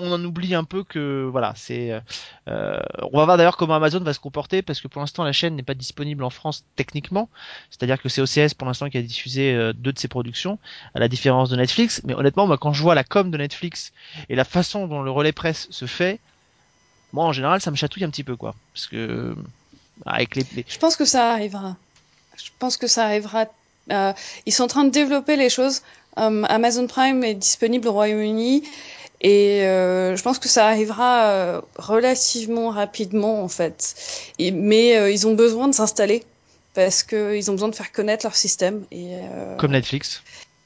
on en oublie un peu que voilà, c'est. Euh, on va voir d'ailleurs comment Amazon va se comporter parce que pour l'instant la chaîne n'est pas disponible en France techniquement. C'est-à-dire que c'est OCS pour l'instant qui a diffusé euh, deux de ses productions, à la différence de Netflix. Mais honnêtement, moi quand je vois la com de Netflix et la façon dont le relais presse se fait, moi en général ça me chatouille un petit peu quoi, parce que avec les, les... Je pense que ça arrivera. Je pense que ça arrivera. Euh, ils sont en train de développer les choses. Euh, Amazon Prime est disponible au Royaume-Uni et euh, je pense que ça arrivera euh, relativement rapidement en fait. Et, mais euh, ils ont besoin de s'installer parce qu'ils ont besoin de faire connaître leur système. Et, euh, comme Netflix.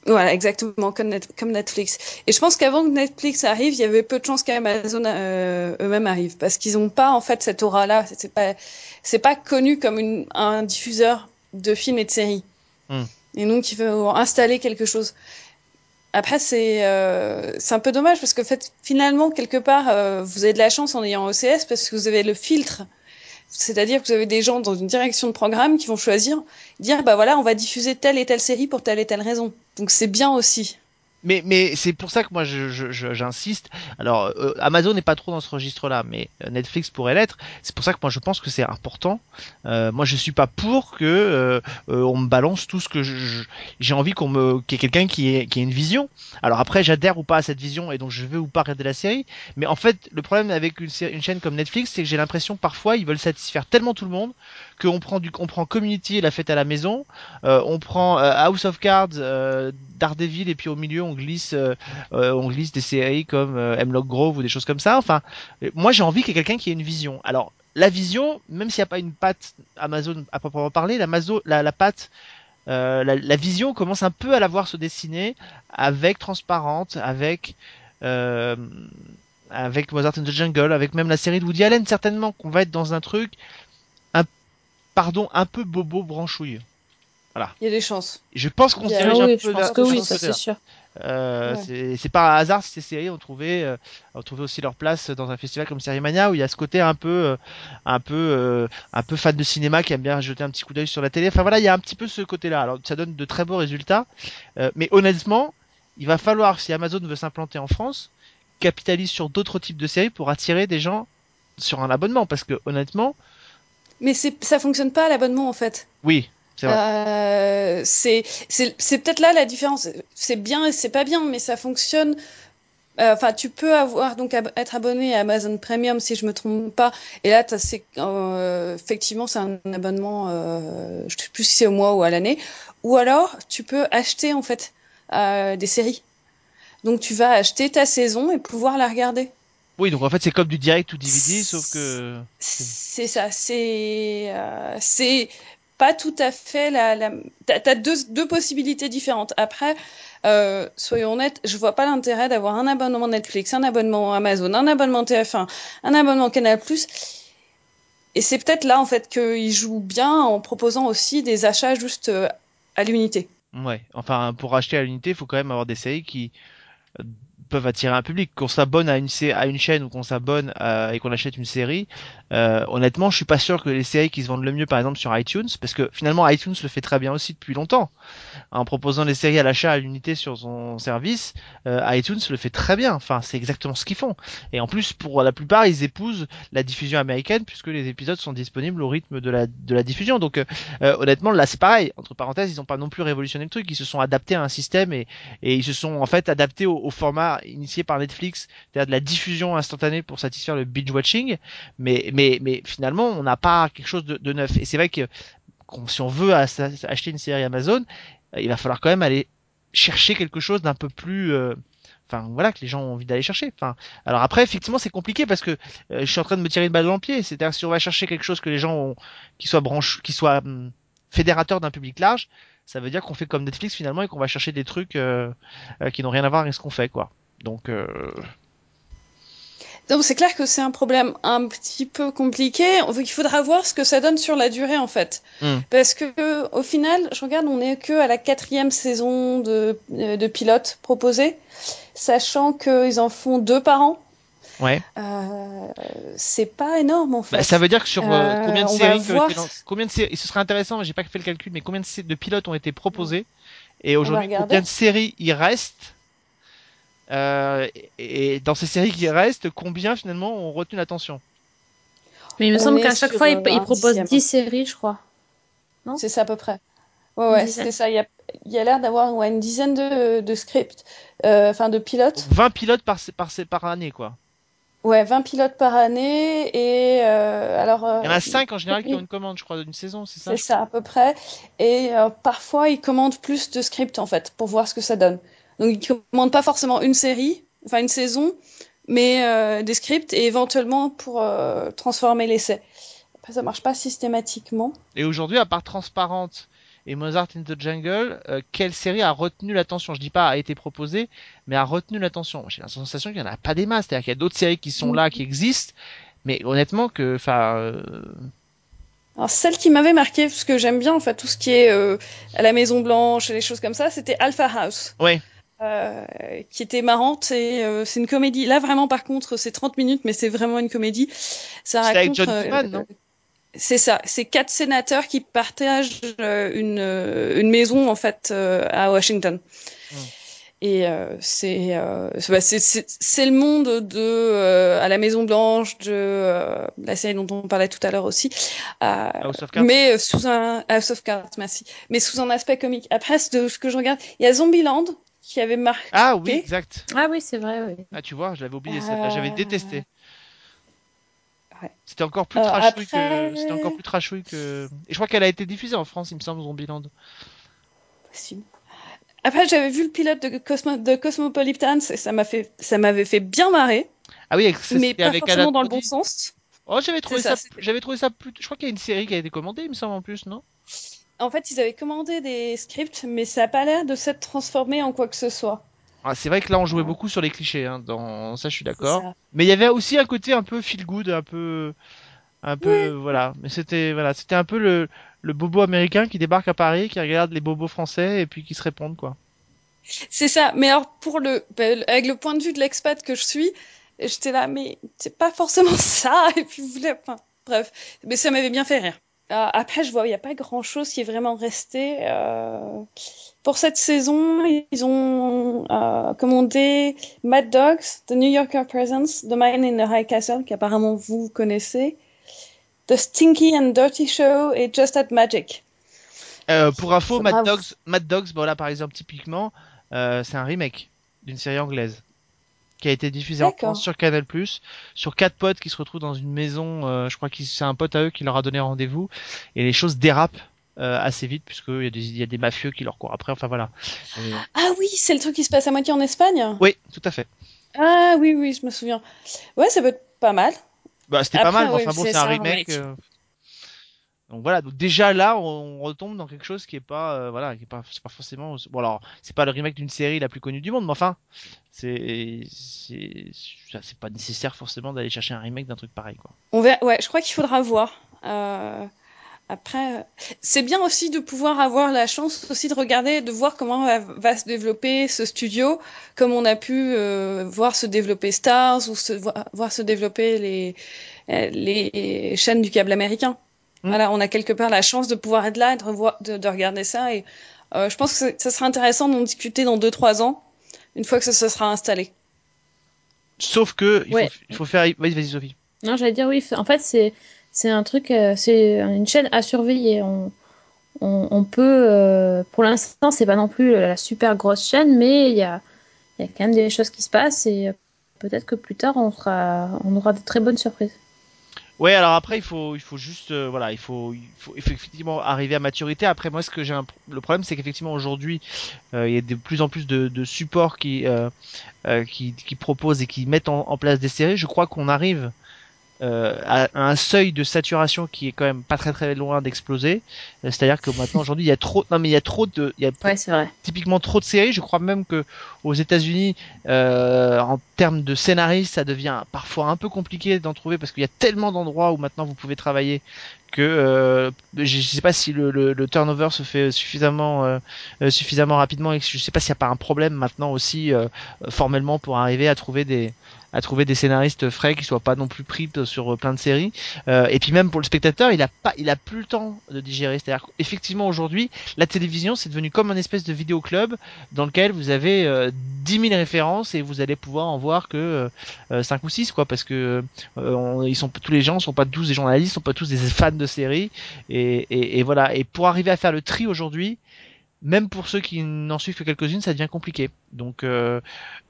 Voilà, exactement, comme, net, comme Netflix. Et je pense qu'avant que Netflix arrive, il y avait peu de chances qu'Amazon eux-mêmes arrivent, parce qu'ils n'ont pas en fait cette aura-là. C'est pas, c'est pas connu comme une, un diffuseur de films et de séries. Hmm. Et donc, il faut installer quelque chose. Après, c'est euh, c'est un peu dommage parce que fait, finalement, quelque part, euh, vous avez de la chance en ayant OCS parce que vous avez le filtre. C'est-à-dire que vous avez des gens dans une direction de programme qui vont choisir, dire bah voilà, on va diffuser telle et telle série pour telle et telle raison. Donc c'est bien aussi. Mais, mais c'est pour ça que moi je, je, je- j'insiste. Alors euh, Amazon n'est pas trop dans ce registre-là, mais euh, Netflix pourrait l'être. C'est pour ça que moi je pense que c'est important. Euh, moi je suis pas pour que euh, euh, on me balance tout ce que j'ai envie qu'on me qu'il y ait quelqu'un qui ait qui ait une vision. Alors après j'adhère ou pas à cette vision et donc je veux ou pas regarder la série. Mais en fait le problème avec une, une chaîne comme Netflix, c'est que j'ai l'impression parfois ils veulent satisfaire tellement tout le monde qu'on prend du on prend Community et la fête à la maison, euh, on prend euh, House of Cards, euh, Daredevil et puis au milieu on glisse on glisse des séries comme Hemlock Grove ou des choses comme ça. Enfin, moi j'ai envie qu'il y ait quelqu'un qui ait une vision. Alors la vision, même s'il n'y a pas une patte Amazon à proprement parler, la, la, patte la, vision commence un peu à la voir se dessiner avec Transparente, avec euh, avec Mozart in the Jungle, avec même la série de Woody Allen, certainement qu'on va être dans un truc, pardon, un peu bobo branchouille. Il y a des chances. Je pense qu'on se dirige un oui, peu je pense que oui, ça c'est sûr. Euh, Ouais. c'est- pas un hasard si ces séries ont trouvé, euh, ont trouvé aussi leur place dans un festival comme Série Mania où il y a ce côté un peu, euh, un peu, euh, un peu fan de cinéma qui aime bien jeter un petit coup d'œil sur la télé. Enfin voilà, il y a un petit peu ce côté-là. Alors ça donne de très beaux résultats, mais honnêtement, il va falloir si Amazon veut s'implanter en France, capitalise sur d'autres types de séries pour attirer des gens sur un abonnement parce que honnêtement, Mais ça fonctionne pas à l'abonnement en fait. oui, c'est vrai. Euh, peut-être là la différence. C'est bien et c'est pas bien, mais ça fonctionne. euh, Enfin, tu peux avoir donc ab- être abonné à Amazon Premium si je me trompe pas. Et là, euh, effectivement c'est un abonnement. Euh, je sais plus si c'est au mois ou à l'année. Ou alors tu peux acheter en fait des séries. Donc tu vas acheter ta saison et pouvoir la regarder. Oui, donc en fait c'est comme du direct ou DVD, sauf que C'est ça, c'est euh, c'est pas tout à fait la. la... T'as deux, deux possibilités différentes. Après, euh, soyons honnêtes, je vois pas l'intérêt d'avoir un abonnement Netflix, un abonnement Amazon, un abonnement TF1, un abonnement Canal+. Et c'est peut-être là en fait qu'ils jouent bien en proposant aussi des achats juste euh, à l'unité. Ouais, enfin pour acheter à l'unité, il faut quand même avoir des séries qui peuvent attirer un public. Qu'on s'abonne à une chaîne ou qu'on s'abonne à- et qu'on achète une série, euh, honnêtement, je suis pas sûr que les séries qui se vendent le mieux, par exemple sur iTunes, parce que finalement iTunes le fait très bien aussi depuis longtemps, en proposant des séries à l'achat à l'unité sur son service, euh, iTunes le fait très bien. Enfin, c'est exactement ce qu'ils font. Et en plus, pour la plupart, ils épousent la diffusion américaine puisque les épisodes sont disponibles au rythme de la diffusion. Donc euh, euh, honnêtement, là c'est pareil. Entre parenthèses, ils n'ont pas non plus révolutionné le truc. Ils se sont adaptés à un système et, ils se sont en fait adaptés au format initié par Netflix, c'est-à-dire de la diffusion instantanée pour satisfaire le binge watching. Mais mais mais finalement, on n'a pas quelque chose de, neuf. Et c'est vrai que si on veut ach- acheter une série Amazon, euh, il va falloir quand même aller chercher quelque chose d'un peu plus euh, Enfin voilà que les gens ont envie d'aller chercher. Enfin alors après effectivement c'est compliqué parce que euh, je suis en train de me tirer une balle dans le pied. C'est-à-dire si on va chercher quelque chose que les gens ont, qui soit branche, qui soit hum, fédérateur d'un public large, ça veut dire qu'on fait comme Netflix finalement et qu'on va chercher des trucs qui n'ont rien à voir avec ce qu'on fait quoi. Donc euh, Donc c'est clair que c'est un problème un petit peu compliqué. Il faudra voir ce que ça donne sur la durée en fait. Mm. Parce que au final, je regarde, on est que à la quatrième saison de, euh, de pilote proposée, sachant qu'ils en font deux par an. ouais. Euh, c'est pas énorme en fait. Bah, ça veut dire que sur euh, combien de séries voir. combien de séries, ce serait intéressant, j'ai pas fait le calcul, mais combien de, de pilotes ont été proposés? Et aujourd'hui combien de séries il reste Euh, et, et dans ces séries qui restent, combien finalement ont retenu l'attention? Mais il me On semble qu'à chaque fois, il, euh, il un propose dixième. 10 séries, je crois. Non? C'est ça à peu près. Ouais, c'était ça. Il y a, il y a l'air d'avoir ouais, une dizaine de, de scripts, euh, enfin de pilotes. Donc 20 pilotes par, par, par année, quoi. Ouais, 20 pilotes par année. Et euh, alors. euh, Il y en a 5 en général qui ont une commande, je crois, d'une saison, c'est ça C'est ça à peu près. Et euh, parfois, ils commandent plus de scripts en fait pour voir ce que ça donne. Donc, ils commandent pas forcément une série, enfin une saison, mais euh, des scripts et éventuellement pour euh, transformer l'essai. Après, ça marche pas systématiquement. Et aujourd'hui, à part Transparente et Mozart in the Jungle, euh, quelle série a retenu l'attention? Je dis pas a été proposée, mais a retenu l'attention. J'ai la sensation qu'il y en a pas des masses. C'est-à-dire qu'il y a d'autres séries qui sont là, qui existent, mais honnêtement que, enfin, euh, Alors, celle qui m'avait marqué, parce que j'aime bien en fait tout ce qui est euh, à la Maison Blanche et les choses comme ça, c'était Alpha House. Ouais. Euh, qui était marrante et euh, c'est une comédie. Là vraiment par contre c'est 30 minutes mais c'est vraiment une comédie. Ça C'est avec raconte. John euh, C'est ça. C'est quatre sénateurs qui partagent euh, une, euh, une maison en fait euh, à Washington. Mm. Et euh, c'est euh, c'est- bah, c'est- le monde de euh, à la Maison Blanche de euh, la série dont on parlait tout à l'heure aussi, House of Cards. mais sous un House of Cards, merci, mais sous un aspect comique. Après de ce que je regarde, il y a Zombieland qui avait marqué. Ah oui, exact. Ah oui, c'est vrai, oui. Ah tu vois, je l'avais oublié celle-là, j'avais Euh, détesté. Ouais. C'était encore plus Euh, trashouille après- que c'était encore plus trashouille que et je crois qu'elle a été diffusée en France, il me semble Zombieland. Possible. Après, j'avais vu le pilote de, Cosmo, de Cosmopolitan, et ça m'a fait, ça m'avait fait bien marrer, Ah oui, mais pas avec forcément dans le bon sens. Oh, j'avais trouvé ça, ça, j'avais trouvé ça plus je crois qu'il y a une série qui a été commandée, il me semble en plus, non? En fait, ils avaient commandé des scripts, mais ça n'a pas l'air de s'être transformé en quoi que ce soit. Ah, c'est vrai que là on jouait beaucoup sur les clichés hein, dans ça je suis d'accord. Mais il y avait aussi un côté un peu feel good, un peu, un peu, voilà. Mais c'était, voilà, c'était un peu le, le bobo américain qui débarque à Paris, qui regarde les bobos français et puis qui se répondent quoi. C'est ça. Mais alors, pour le, ben, avec le point de vue de l'expat que je suis, j'étais là, mais c'est pas forcément [laughs] ça. Et puis, vous voulez, enfin, bref. Mais ça m'avait bien fait rire. Euh, après, je vois, il n'y a pas grand chose qui est vraiment resté. Euh, pour cette saison, ils ont euh, commandé Mad Dogs, The New Yorker Presence, The Man in the High Castle, qu'apparemment vous connaissez, The Stinky and Dirty Show et Just Add Magic. Euh, pour info, Mad Dogs, Mad Dogs, voilà par exemple typiquement, euh, c'est un remake d'une série anglaise qui a été diffusée en. France sur Canal+, sur quatre potes qui se retrouvent dans une maison. euh, je crois que c'est un pote à eux qui leur a donné rendez-vous et les choses dérapent. euh, assez vite puisqu'il y, a des- il y a des mafieux qui leur courent après enfin voilà Et- Ah oui, c'est le truc qui se passe à moitié en Espagne? Oui tout à fait Ah oui, oui, je me souviens. Ouais, ça peut être pas mal. Bah, c'était pas mal, ouais, enfin bon, c'est un remake. remake. euh. Donc voilà, donc déjà là, on retombe dans quelque chose qui est pas, euh, voilà, qui est pas, c'est pas forcément. Bon alors, c'est pas le remake d'une série la plus connue du monde, mais enfin, c'est, c'est, c'est pas nécessaire forcément d'aller chercher un remake d'un truc pareil, quoi. On verra... Ouais, je crois qu'il faudra voir. Euh, Après, euh, c'est bien aussi de pouvoir avoir la chance aussi de regarder, de voir comment va, se développer ce studio, comme on a pu euh, voir se développer Stars ou se, voir, voir se développer les, euh, les chaînes du câble américain. Mm. Voilà, on a quelque part la chance de pouvoir être là et de, revoir, de, de regarder ça. Et euh, je pense que ça sera intéressant d'en discuter dans 2-3 ans, une fois que ça se sera installé. Sauf que, il, Ouais. faut, il faut faire. Vas-y, vas-y, Sophie. Non, j'allais dire oui. En fait, c'est c'est un truc, euh, c'est une chaîne à surveiller. On, on, on peut, euh, pour l'instant, c'est pas non plus la super grosse chaîne, mais il y a, y a quand même des choses qui se passent et peut-être que plus tard, on sera, on aura de très bonnes surprises. Ouais, alors après, il faut, il faut juste, euh, voilà, il faut, il faut effectivement arriver à maturité. Après, moi, ce que j'ai, le problème, c'est qu'effectivement aujourd'hui, euh, il y a de plus en plus de, supports qui, euh, euh, qui, qui proposent et qui mettent en, en place des séries. Je crois qu'on arrive euh, à, un seuil de saturation qui est quand même pas très très loin d'exploser. Euh, C'est-à-dire que maintenant, aujourd'hui, il y a trop, non mais il y a trop de, il y a Ouais, c'est vrai. typiquement trop de séries. Je crois même que aux États-Unis, euh, en termes de scénaristes, ça devient parfois un peu compliqué d'en trouver parce qu'il y a tellement d'endroits où maintenant vous pouvez travailler que euh, je, je sais pas si le, le, le turnover se fait suffisamment euh, euh, suffisamment rapidement et que je sais pas s'il n'y a pas un problème maintenant aussi euh, formellement pour arriver à trouver des à trouver des scénaristes frais qui soient pas non plus pris sur plein de séries. Euh, et puis même pour le spectateur, il a pas, il a plus le temps de digérer. C'est-à-dire effectivement aujourd'hui, la télévision c'est devenu comme un espèce de vidéo club dans lequel vous avez euh, 10 000 références et vous allez pouvoir en voir que euh, 5 ou 6 quoi, parce que euh, ils sont tous les gens sont pas tous des journalistes, sont pas tous des fans de séries et, et, et voilà. Et pour arriver à faire le tri aujourd'hui, même pour ceux qui n'en suivent que quelques-unes, ça devient compliqué. Donc, euh,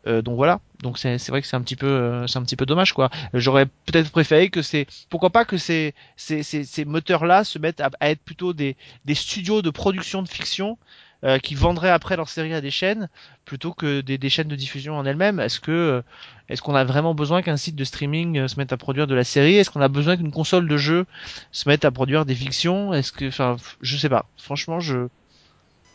euh, donc voilà. Donc c'est vrai que c'est un petit peu, euh, c'est un petit peu dommage quoi. J'aurais peut-être préféré que c'est, pourquoi pas que ces ces, ces, ces moteurs-là se mettent à, à être plutôt des des studios de production de fiction. euh, qui vendraient après leur série à des chaînes plutôt que des, des chaînes de diffusion en elles-mêmes. Est-ce que euh, est-ce qu'on a vraiment besoin qu'un site de streaming se mette à produire de la série? Est-ce qu'on a besoin qu'une console de jeu se mette à produire des fictions? Est-ce que, enfin, je sais pas. Franchement, je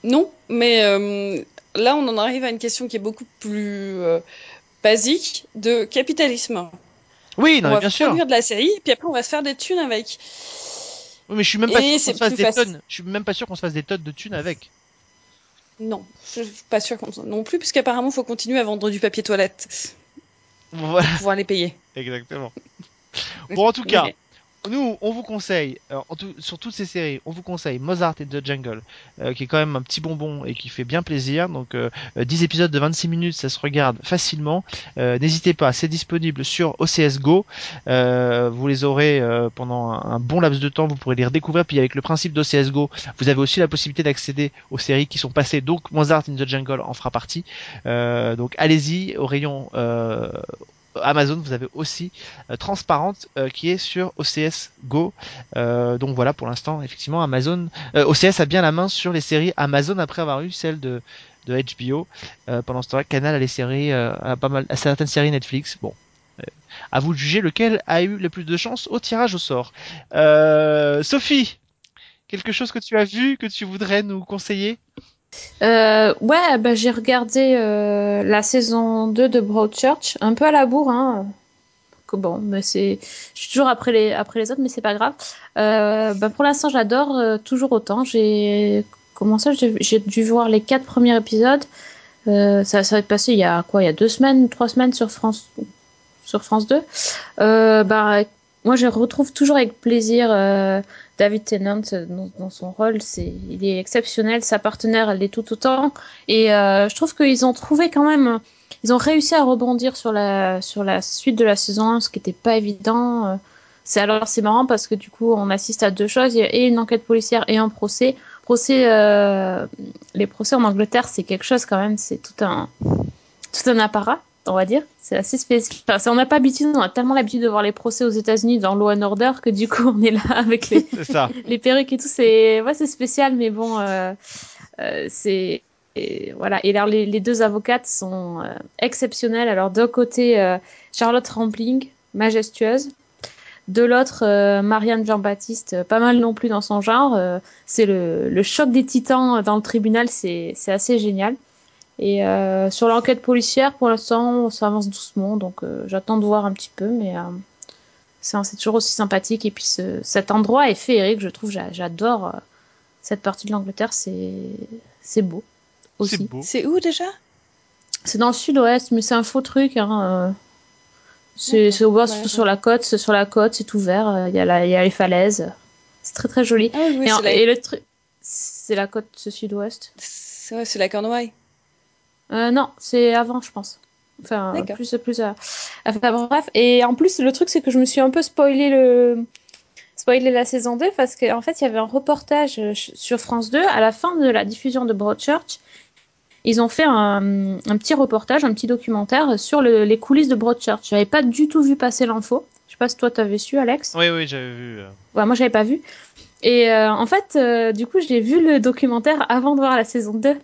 Non, mais euh, là, on en arrive à une question qui est beaucoup plus euh, basique de capitalisme. oui, non, on va bien sûr. produire de la série, puis après, on va se faire des thunes avec. Oui, mais je suis même pas Et sûr qu'on se fasse des facile. tonnes. Je suis même pas sûr qu'on se fasse des tonnes de thunes avec. Non, je suis pas qu'on non plus, puisqu'apparemment, il faut continuer à vendre du papier toilette Voilà, pour pouvoir les payer. [laughs] exactement. Bon, en tout cas, nous, on vous conseille, euh, sur toutes ces séries, on vous conseille Mozart et The Jungle, euh, qui est quand même un petit bonbon et qui fait bien plaisir. Donc, euh, euh, 10 épisodes de 26 minutes, ça se regarde facilement. Euh, N'hésitez pas, c'est disponible sur OCS Go. Vous les aurez pendant un, bon laps de temps, vous pourrez les redécouvrir. Puis avec le principe d'OCS Go, vous avez aussi la possibilité d'accéder aux séries qui sont passées. Donc, Mozart in the Jungle en fera partie. Donc, allez-y au rayon. Amazon, vous avez aussi euh, Transparente euh, qui est sur OCS Go. Euh, donc voilà, pour l'instant, effectivement, Amazon, OCS a bien la main sur les séries Amazon après avoir eu celle de, de HBO. Pendant ce temps-là, Canal a les séries, a pas mal, certaines séries Netflix. Bon, à vous de juger lequel a eu le plus de chance au tirage au sort. Sophie, quelque chose que tu as vu que tu voudrais nous conseiller? Euh, ouais, bah, j'ai regardé euh, la saison 2 de Broadchurch, un peu à la bourre, hein. Bon, mais c'est, je suis toujours après les, après les autres, mais c'est pas grave. Euh, bah, pour l'instant, j'adore euh, toujours autant. J'ai commencé, j'ai j'ai dû voir les quatre premiers épisodes. Euh, ça, ça va être passé il y a quoi, il y a deux semaines, trois semaines sur France, sur France 2. Euh, bah, moi, je retrouve toujours avec plaisir David Tennant euh, dans, son rôle. C'est, il est exceptionnel. Sa partenaire, elle l'est tout autant. Et euh, je trouve qu'ils ont trouvé quand même, ils ont réussi à rebondir sur la sur la suite de la saison 1, ce qui n'était pas évident. Euh, C'est alors c'est marrant parce que du coup, on assiste à deux choses. Et une enquête policière et un procès. Procès, les procès en Angleterre, c'est quelque chose quand même. C'est tout un tout un apparat on va dire. C'est assez spécial. Enfin, on n'a pas l'habitude, on a tellement l'habitude de voir les procès aux États-Unis dans Law and Order que du coup, [laughs] on est là avec les, perruques et tout. C'est ouais, spécial, mais bon, euh, euh, c'est et voilà. Et alors, les, les deux avocates sont euh, exceptionnelles. Alors, d'un côté, Charlotte Rampling, majestueuse. De l'autre, Marianne Jean-Baptiste, pas mal non plus dans son genre. C'est le, le choc des titans dans le tribunal, c'est assez génial. Et euh, sur l'enquête policière, pour l'instant, ça avance doucement, donc euh, j'attends de voir un petit peu, mais euh, c'est toujours aussi sympathique. Et puis ce, cet endroit est féerique, je trouve, j'a- j'adore cette partie de l'Angleterre, c'est beau aussi. C'est où déjà? C'est dans le sud-ouest, mais c'est un faux truc. Hein, euh. C'est au bord, Ouais, sur la côte, c'est sur la côte, c'est ouvert, il y, a y les falaises. C'est très très joli. Ah oui, et, en- c'est la... et le truc, c'est la côte sud-ouest. c'est ouais, c'est la Cornouaille. Euh, non, c'est avant, je pense. Enfin, plus, plus. euh, Enfin, bref. Et en plus, le truc, c'est que je me suis un peu spoilé le. Spoilé la saison 2 parce qu'en fait, il y avait un reportage euh, sur France 2 à la fin de la diffusion de Broadchurch. Ils ont fait un, un petit reportage, un petit documentaire sur le- les coulisses de Broadchurch. J'avais pas du tout vu passer l'info. Je sais pas si toi t'avais su, Alex. Oui, oui, j'avais vu. euh. Ouais, moi, j'avais pas vu. Et euh, en fait, euh, du coup, j'ai vu le documentaire avant de voir la saison 2.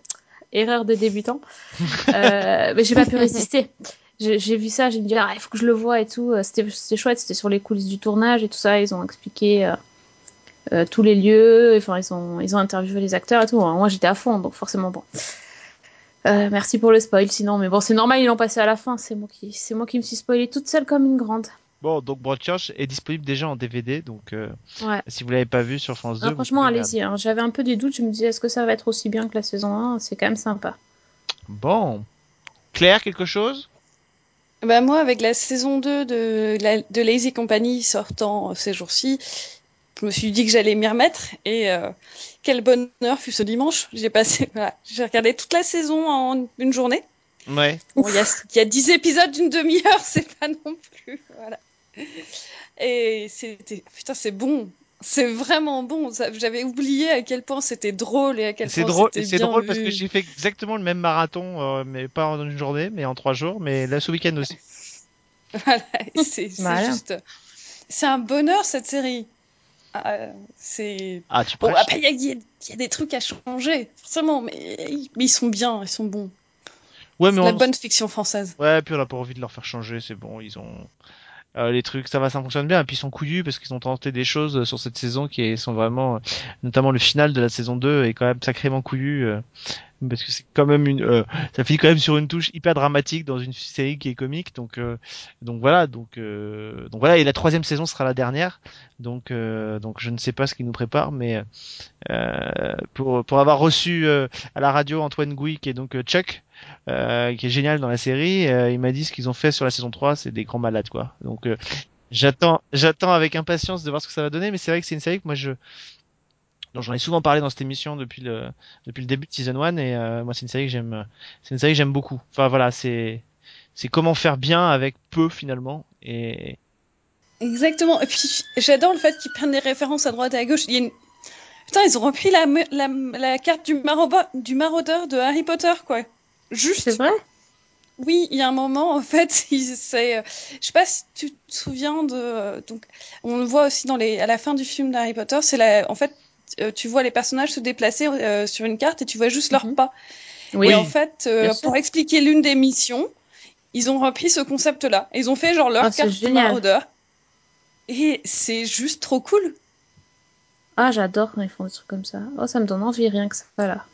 Erreur de débutant. Euh, [laughs] mais j'ai pas pu résister. J'ai vu ça, j'ai dit, ah, il faut que je le vois et tout. Euh, C'était chouette, c'était sur les coulisses du tournage et tout ça. Ils ont expliqué euh, tous les lieux. Enfin, ils ont, ils ont interviewé les acteurs et tout. Alors, moi, j'étais à fond, donc forcément, bon. Euh, merci pour le spoil, sinon, mais bon, c'est normal, ils l'ont passé à la fin. C'est moi qui, c'est moi qui me suis spoilée toute seule comme une grande. Bon, donc Broadchurch est disponible déjà en DVD, donc euh, Ouais. si vous l'avez pas vu sur France 2, Ah, franchement, allez-y. hein. J'avais un peu des doutes. Je me disais, est-ce que ça va être aussi bien que la saison 1 C'est quand même sympa. Bon. Claire, quelque chose? Bah moi, avec la saison 2 de, la- de Lazy Company sortant euh, ces jours-ci, je me suis dit que j'allais m'y remettre. Et euh, quel bonheur fut ce dimanche. J'ai passé, [laughs] voilà, j'ai regardé toute la saison en une journée. Ouais. Bon, il y a, il y a 10 épisodes d'une demi-heure, [laughs] c'est pas non plus. Voilà. Et c'était, putain, c'est bon. C'est vraiment bon. J'avais oublié à quel point c'était drôle et à quel point drôle, c'était c'est drôle parce vu. que j'ai fait exactement le même marathon, euh, mais pas en une journée, mais en trois jours, mais là ce week-end aussi. [laughs] Voilà, c'est juste. C'est un bonheur cette série. Ah, c'est. Ah, tu Bon, après, il y, a- y y des trucs à changer, forcément, mais, mais ils sont bien, ils sont bons. ouais, C'est mais de la on... bonne fiction française. ouais, puis on a pas envie de leur faire changer, c'est bon, ils ont euh, les trucs, ça va, ça fonctionne bien, et puis ils sont couillus parce qu'ils ont tenté des choses sur cette saison qui sont vraiment, euh, notamment le final de la saison 2 est quand même sacrément couillu. Parce que c'est quand même une euh, ça finit quand même sur une touche hyper dramatique dans une série qui est comique donc euh, donc voilà donc euh, donc voilà et la troisième saison sera la dernière donc euh, donc je ne sais pas ce qui nous prépare mais euh, pour pour avoir reçu euh, à la radio Antoine Gouy qui est donc Chuck qui est génial dans la série il m'a dit ce qu'ils ont fait sur la saison 3 c'est des grands malades quoi. Donc j'attends j'attends avec impatience de voir ce que ça va donner mais c'est vrai que c'est une série que moi je dont j'en ai souvent parlé dans cette émission depuis le depuis le début de season 1 et euh, moi c'est une série que j'aime c'est une série que j'aime beaucoup enfin voilà c'est c'est comment faire bien avec peu finalement et Exactement. Et puis, j'adore le fait qu'ils prennent des références à droite et à gauche. Il y a une... Putain, ils ont repris la, la, la carte du, maroba- du maraudeur de Harry Potter, quoi. Juste. C'est vrai? Oui, il y a un moment, en fait, [laughs] il- c'est, euh, je sais pas si tu te souviens de, euh, donc, on le voit aussi dans les, à la fin du film d'Harry Potter, c'est la, en fait, tu vois les personnages se déplacer euh, sur une carte et tu vois juste leurs Mhm. pas. Oui. Et en fait, euh, pour expliquer l'une des missions, ils ont repris ce concept-là. Ils ont fait genre leur Ah, carte génial. maraudeur. Et c'est juste trop cool. Ah, j'adore quand ils font des trucs comme ça. Oh, ça me donne envie rien que ça. Voilà.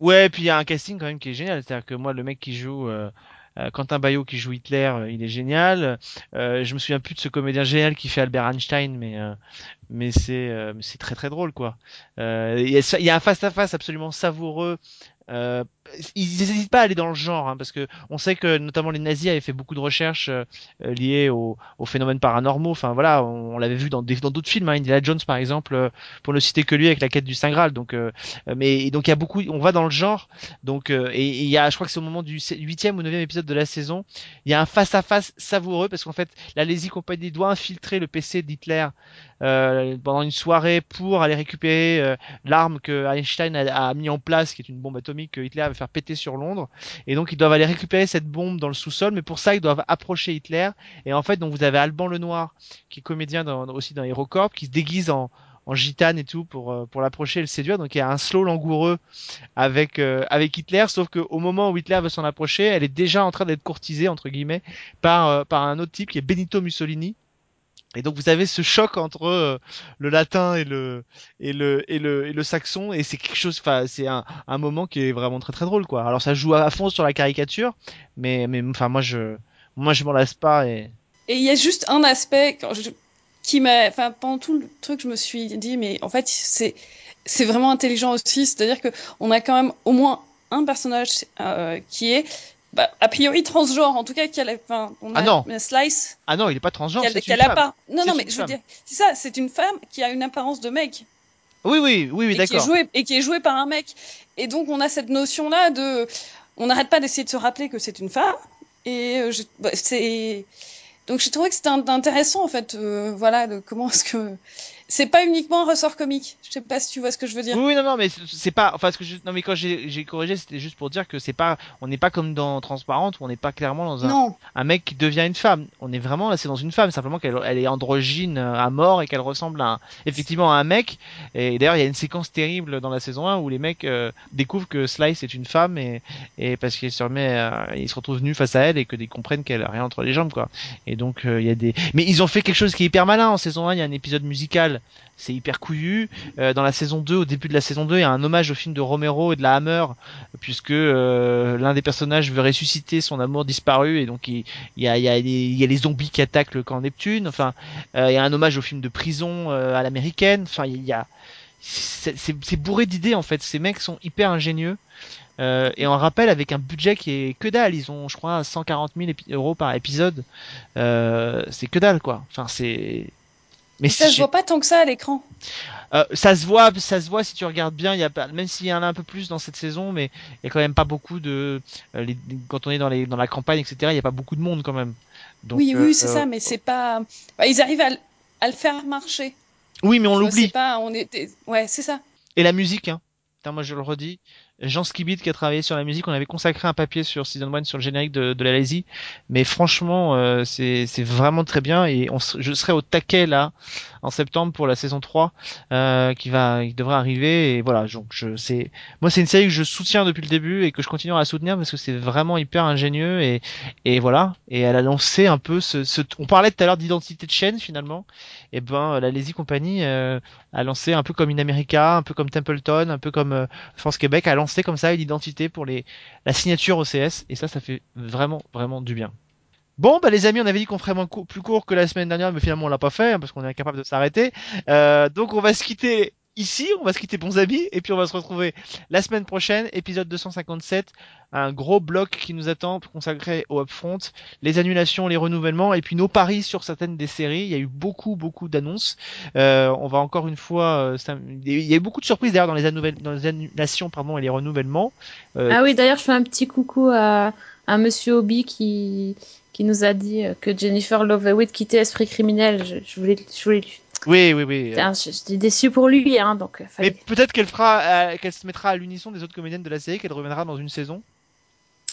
ouais puis il y a un casting quand même qui est génial c'est-à-dire que moi le mec qui joue euh, euh, Quentin Bayo qui joue Hitler euh, il est génial. Euh, je me souviens plus de ce comédien génial qui fait Albert Einstein mais euh, mais c'est euh, c'est très très drôle quoi. Euh, il y a y a un face à face absolument savoureux euh, ils n'hésitent pas à aller dans le genre hein, parce que on sait que notamment les nazis avaient fait beaucoup de recherches euh, euh, liées aux, aux phénomènes paranormaux. Enfin voilà on, l'avait vu dans d'autres films hein, Indiana Jones par exemple euh, pour ne citer que lui avec la quête du Saint Graal. Donc euh, euh, mais donc il y a beaucoup on va dans le genre. Donc euh, et il y a je crois que c'est au moment du huitième ou neuvième épisode de la saison il y a un face à face savoureux parce qu'en fait la Lazy Company doit infiltrer le PC d'Hitler euh, pendant une soirée pour aller récupérer euh, l'arme que Einstein a, a mis en place qui est une bombe atomique que Hitler faire péter sur Londres. Et donc ils doivent aller récupérer cette bombe dans le sous-sol mais pour ça ils doivent approcher Hitler. Et en fait donc vous avez Alban Lenoir qui est comédien aussi dans HeroCorp qui se déguise en en gitane et tout pour euh, pour l'approcher et le séduire. Donc il y a un slow langoureux avec euh, avec Hitler sauf que au moment où Hitler veut s'en approcher elle est déjà en train d'être courtisée entre guillemets par euh, par un autre type qui est Benito Mussolini et donc vous avez ce choc entre euh, le latin et le et le et le et le saxon et c'est quelque chose enfin c'est un, un moment qui est vraiment très très drôle quoi alors ça joue à fond sur la caricature mais mais enfin moi je moi je m'en lasse pas et Et il y a juste un aspect quand je- qui m'a, enfin, pendant tout le truc, je me suis dit, mais en fait, c'est, c'est vraiment intelligent aussi. C'est-à-dire que on a quand même au moins un personnage euh, qui est, bah, a priori transgenre, en tout cas, qui a la, enfin, on a Ah non. Slice, ah non il est pas transgenre c'est qui a part. Non, non, mais je veux dire, c'est ça, c'est une femme qui a une apparence de mec. oui oui oui oui et qui est d'accord et qui est joué par un mec. Et donc on a cette notion là de, on n'arrête pas d'essayer de se rappeler que c'est une femme. Et euh, je- bah, c'est donc j'ai trouvé que c'était intéressant en fait, euh, voilà, de comment est-ce que c'est pas uniquement un ressort comique. Je sais pas si tu vois ce que je veux dire. Oui, non, non, mais c'est- pas. Enfin, ce que je, non, mais quand j'ai corrigé, c'était juste pour dire que c'est pas. On n'est pas comme dans Transparente, où on n'est pas clairement dans un, Non, un mec qui devient une femme. On est vraiment là, c'est dans une femme, simplement qu'elle elle est androgyne euh, à mort et qu'elle ressemble à un- effectivement à un mec. Et d'ailleurs, il y a une séquence terrible dans la saison 1 où les mecs euh, découvrent que Slice est une femme et, et parce qu'il se remet, euh, il se retrouve nu face à elle et que ils comprennent qu'elle a rien entre les jambes, quoi. Et donc euh, il y a des. Mais ils ont fait quelque chose qui est hyper malin en saison 1. Il y a un épisode musical, c'est hyper couillu. Euh, dans la saison 2, au début de la saison 2, il y a un hommage au film de Romero et de la Hammer, puisque euh, l'un des personnages veut ressusciter son amour disparu et donc il, y a, les, zombies qui attaquent le camp Neptune. Enfin, euh, il y a un hommage au film de prison à l'américaine. Enfin, y a c'est bourré d'idées en fait. Ces mecs sont hyper ingénieux. Et on rappelle avec un budget qui est que dalle. Ils ont, je crois, 140 000 épi- euros par épisode. C'est que dalle quoi. C'est. Mais Ça se voit pas tant que ça à l'écran. euh, ça se voit, ça se voit si tu regardes bien. Il y a pas, même s'il y en a un peu plus dans cette saison, mais il y a quand même pas beaucoup de. euh, les- quand on est dans les dans la campagne, etc. Il y a pas beaucoup de monde quand même. Donc, oui, euh, oui, c'est euh, ça, mais c'est pas. Bah, ils arrivent à, le faire marcher. Oui, mais on l'oublie. Pas, on était. Ouais, c'est ça. Et la musique, hein. Putain, moi je le redis. Jean Skibit qui a travaillé sur la musique, on avait consacré un papier sur Season 1 sur le générique de, de la Lazy. Mais franchement, euh, c'est vraiment très bien. Et on, je serai au taquet là en septembre pour la saison 3 euh, qui va qui devrait arriver. Et voilà donc je c'est moi c'est une série que je soutiens depuis le début et que je continuerai à soutenir parce que c'est vraiment hyper ingénieux. Et et voilà. Et elle a lancé un peu ce, ce on parlait tout à l'heure d'identité de chaîne finalement. Et ben la Lazy Company euh, a lancé un peu comme In America un peu comme Templeton un peu comme euh, France Québec comme ça une identité pour les la signature OCS et ça ça fait vraiment vraiment du bien Bon, bah les amis, on avait dit qu'on ferait moins cou- plus court que la semaine dernière, mais finalement on l'a pas fait hein, parce qu'on est incapable de s'arrêter. Euh, donc on va se quitter ici, on va se quitter bons amis, et puis on va se retrouver la semaine prochaine, épisode 257, un gros bloc qui nous attend consacré au upfront, les annulations, les renouvellements, et puis nos paris sur certaines des séries. Il y a eu beaucoup beaucoup d'annonces. Euh, on va encore une fois, euh, ça- il y a eu beaucoup de surprises d'ailleurs dans les, dans les annulations pardon et les renouvellements. Euh, Ah oui, d'ailleurs, je fais un petit coucou à, à Monsieur Obi qui, qui nous a dit que Jennifer Love Hewitt quittait Esprit criminel. Je, je voulais, je voulais, oui, oui, oui. Putain, j'étais déçu pour lui, hein, donc euh, Mais peut-être qu'elle fera, euh, qu'elle se mettra à l'unisson des autres comédiennes de la série, qu'elle reviendra dans une saison.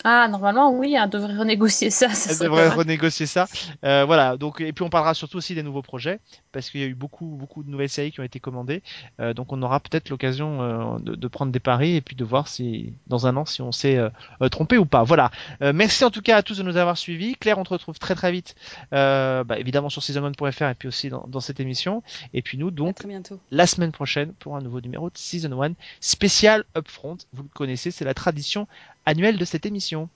Ah, normalement, oui, on devrait renégocier ça. ça Elle devrait renégocier ça. Euh, voilà. Donc et puis on parlera surtout aussi des nouveaux projets parce qu'il y a eu beaucoup beaucoup de nouvelles séries qui ont été commandées. Euh, donc on aura peut-être l'occasion euh, de, de prendre des paris et puis de voir si dans un an si on s'est euh, euh, trompé ou pas. Voilà. Euh, merci en tout cas à tous de nous avoir suivis. Claire, on te retrouve très très vite, euh, bah, évidemment sur season1.fr et puis aussi dans, dans cette émission. Et puis nous donc très bientôt. la semaine prochaine pour un nouveau numéro de Season 1 spécial Upfront. Vous le connaissez, c'est la tradition annuelle de cette émission.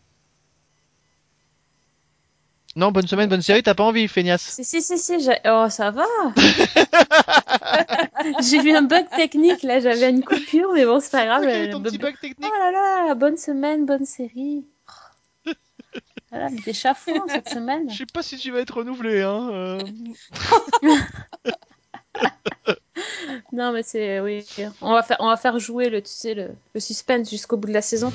Non, bonne semaine, bonne série, t'as pas envie, feignasse Si, si, si, si, oh, ça va. [laughs] j'ai eu un bug technique, là, j'avais une coupure, mais bon, c'est pas grave. Ok, j'avais ton petit bug- technique. Oh là là, bonne semaine, bonne série. Voilà, mais t'es chafouin cette semaine. Je sais pas si tu vas être renouvelé, hein. euh. [laughs] Non, mais c'est oui. On va faire, on va faire jouer le, tu sais, le, le suspense jusqu'au bout de la saison.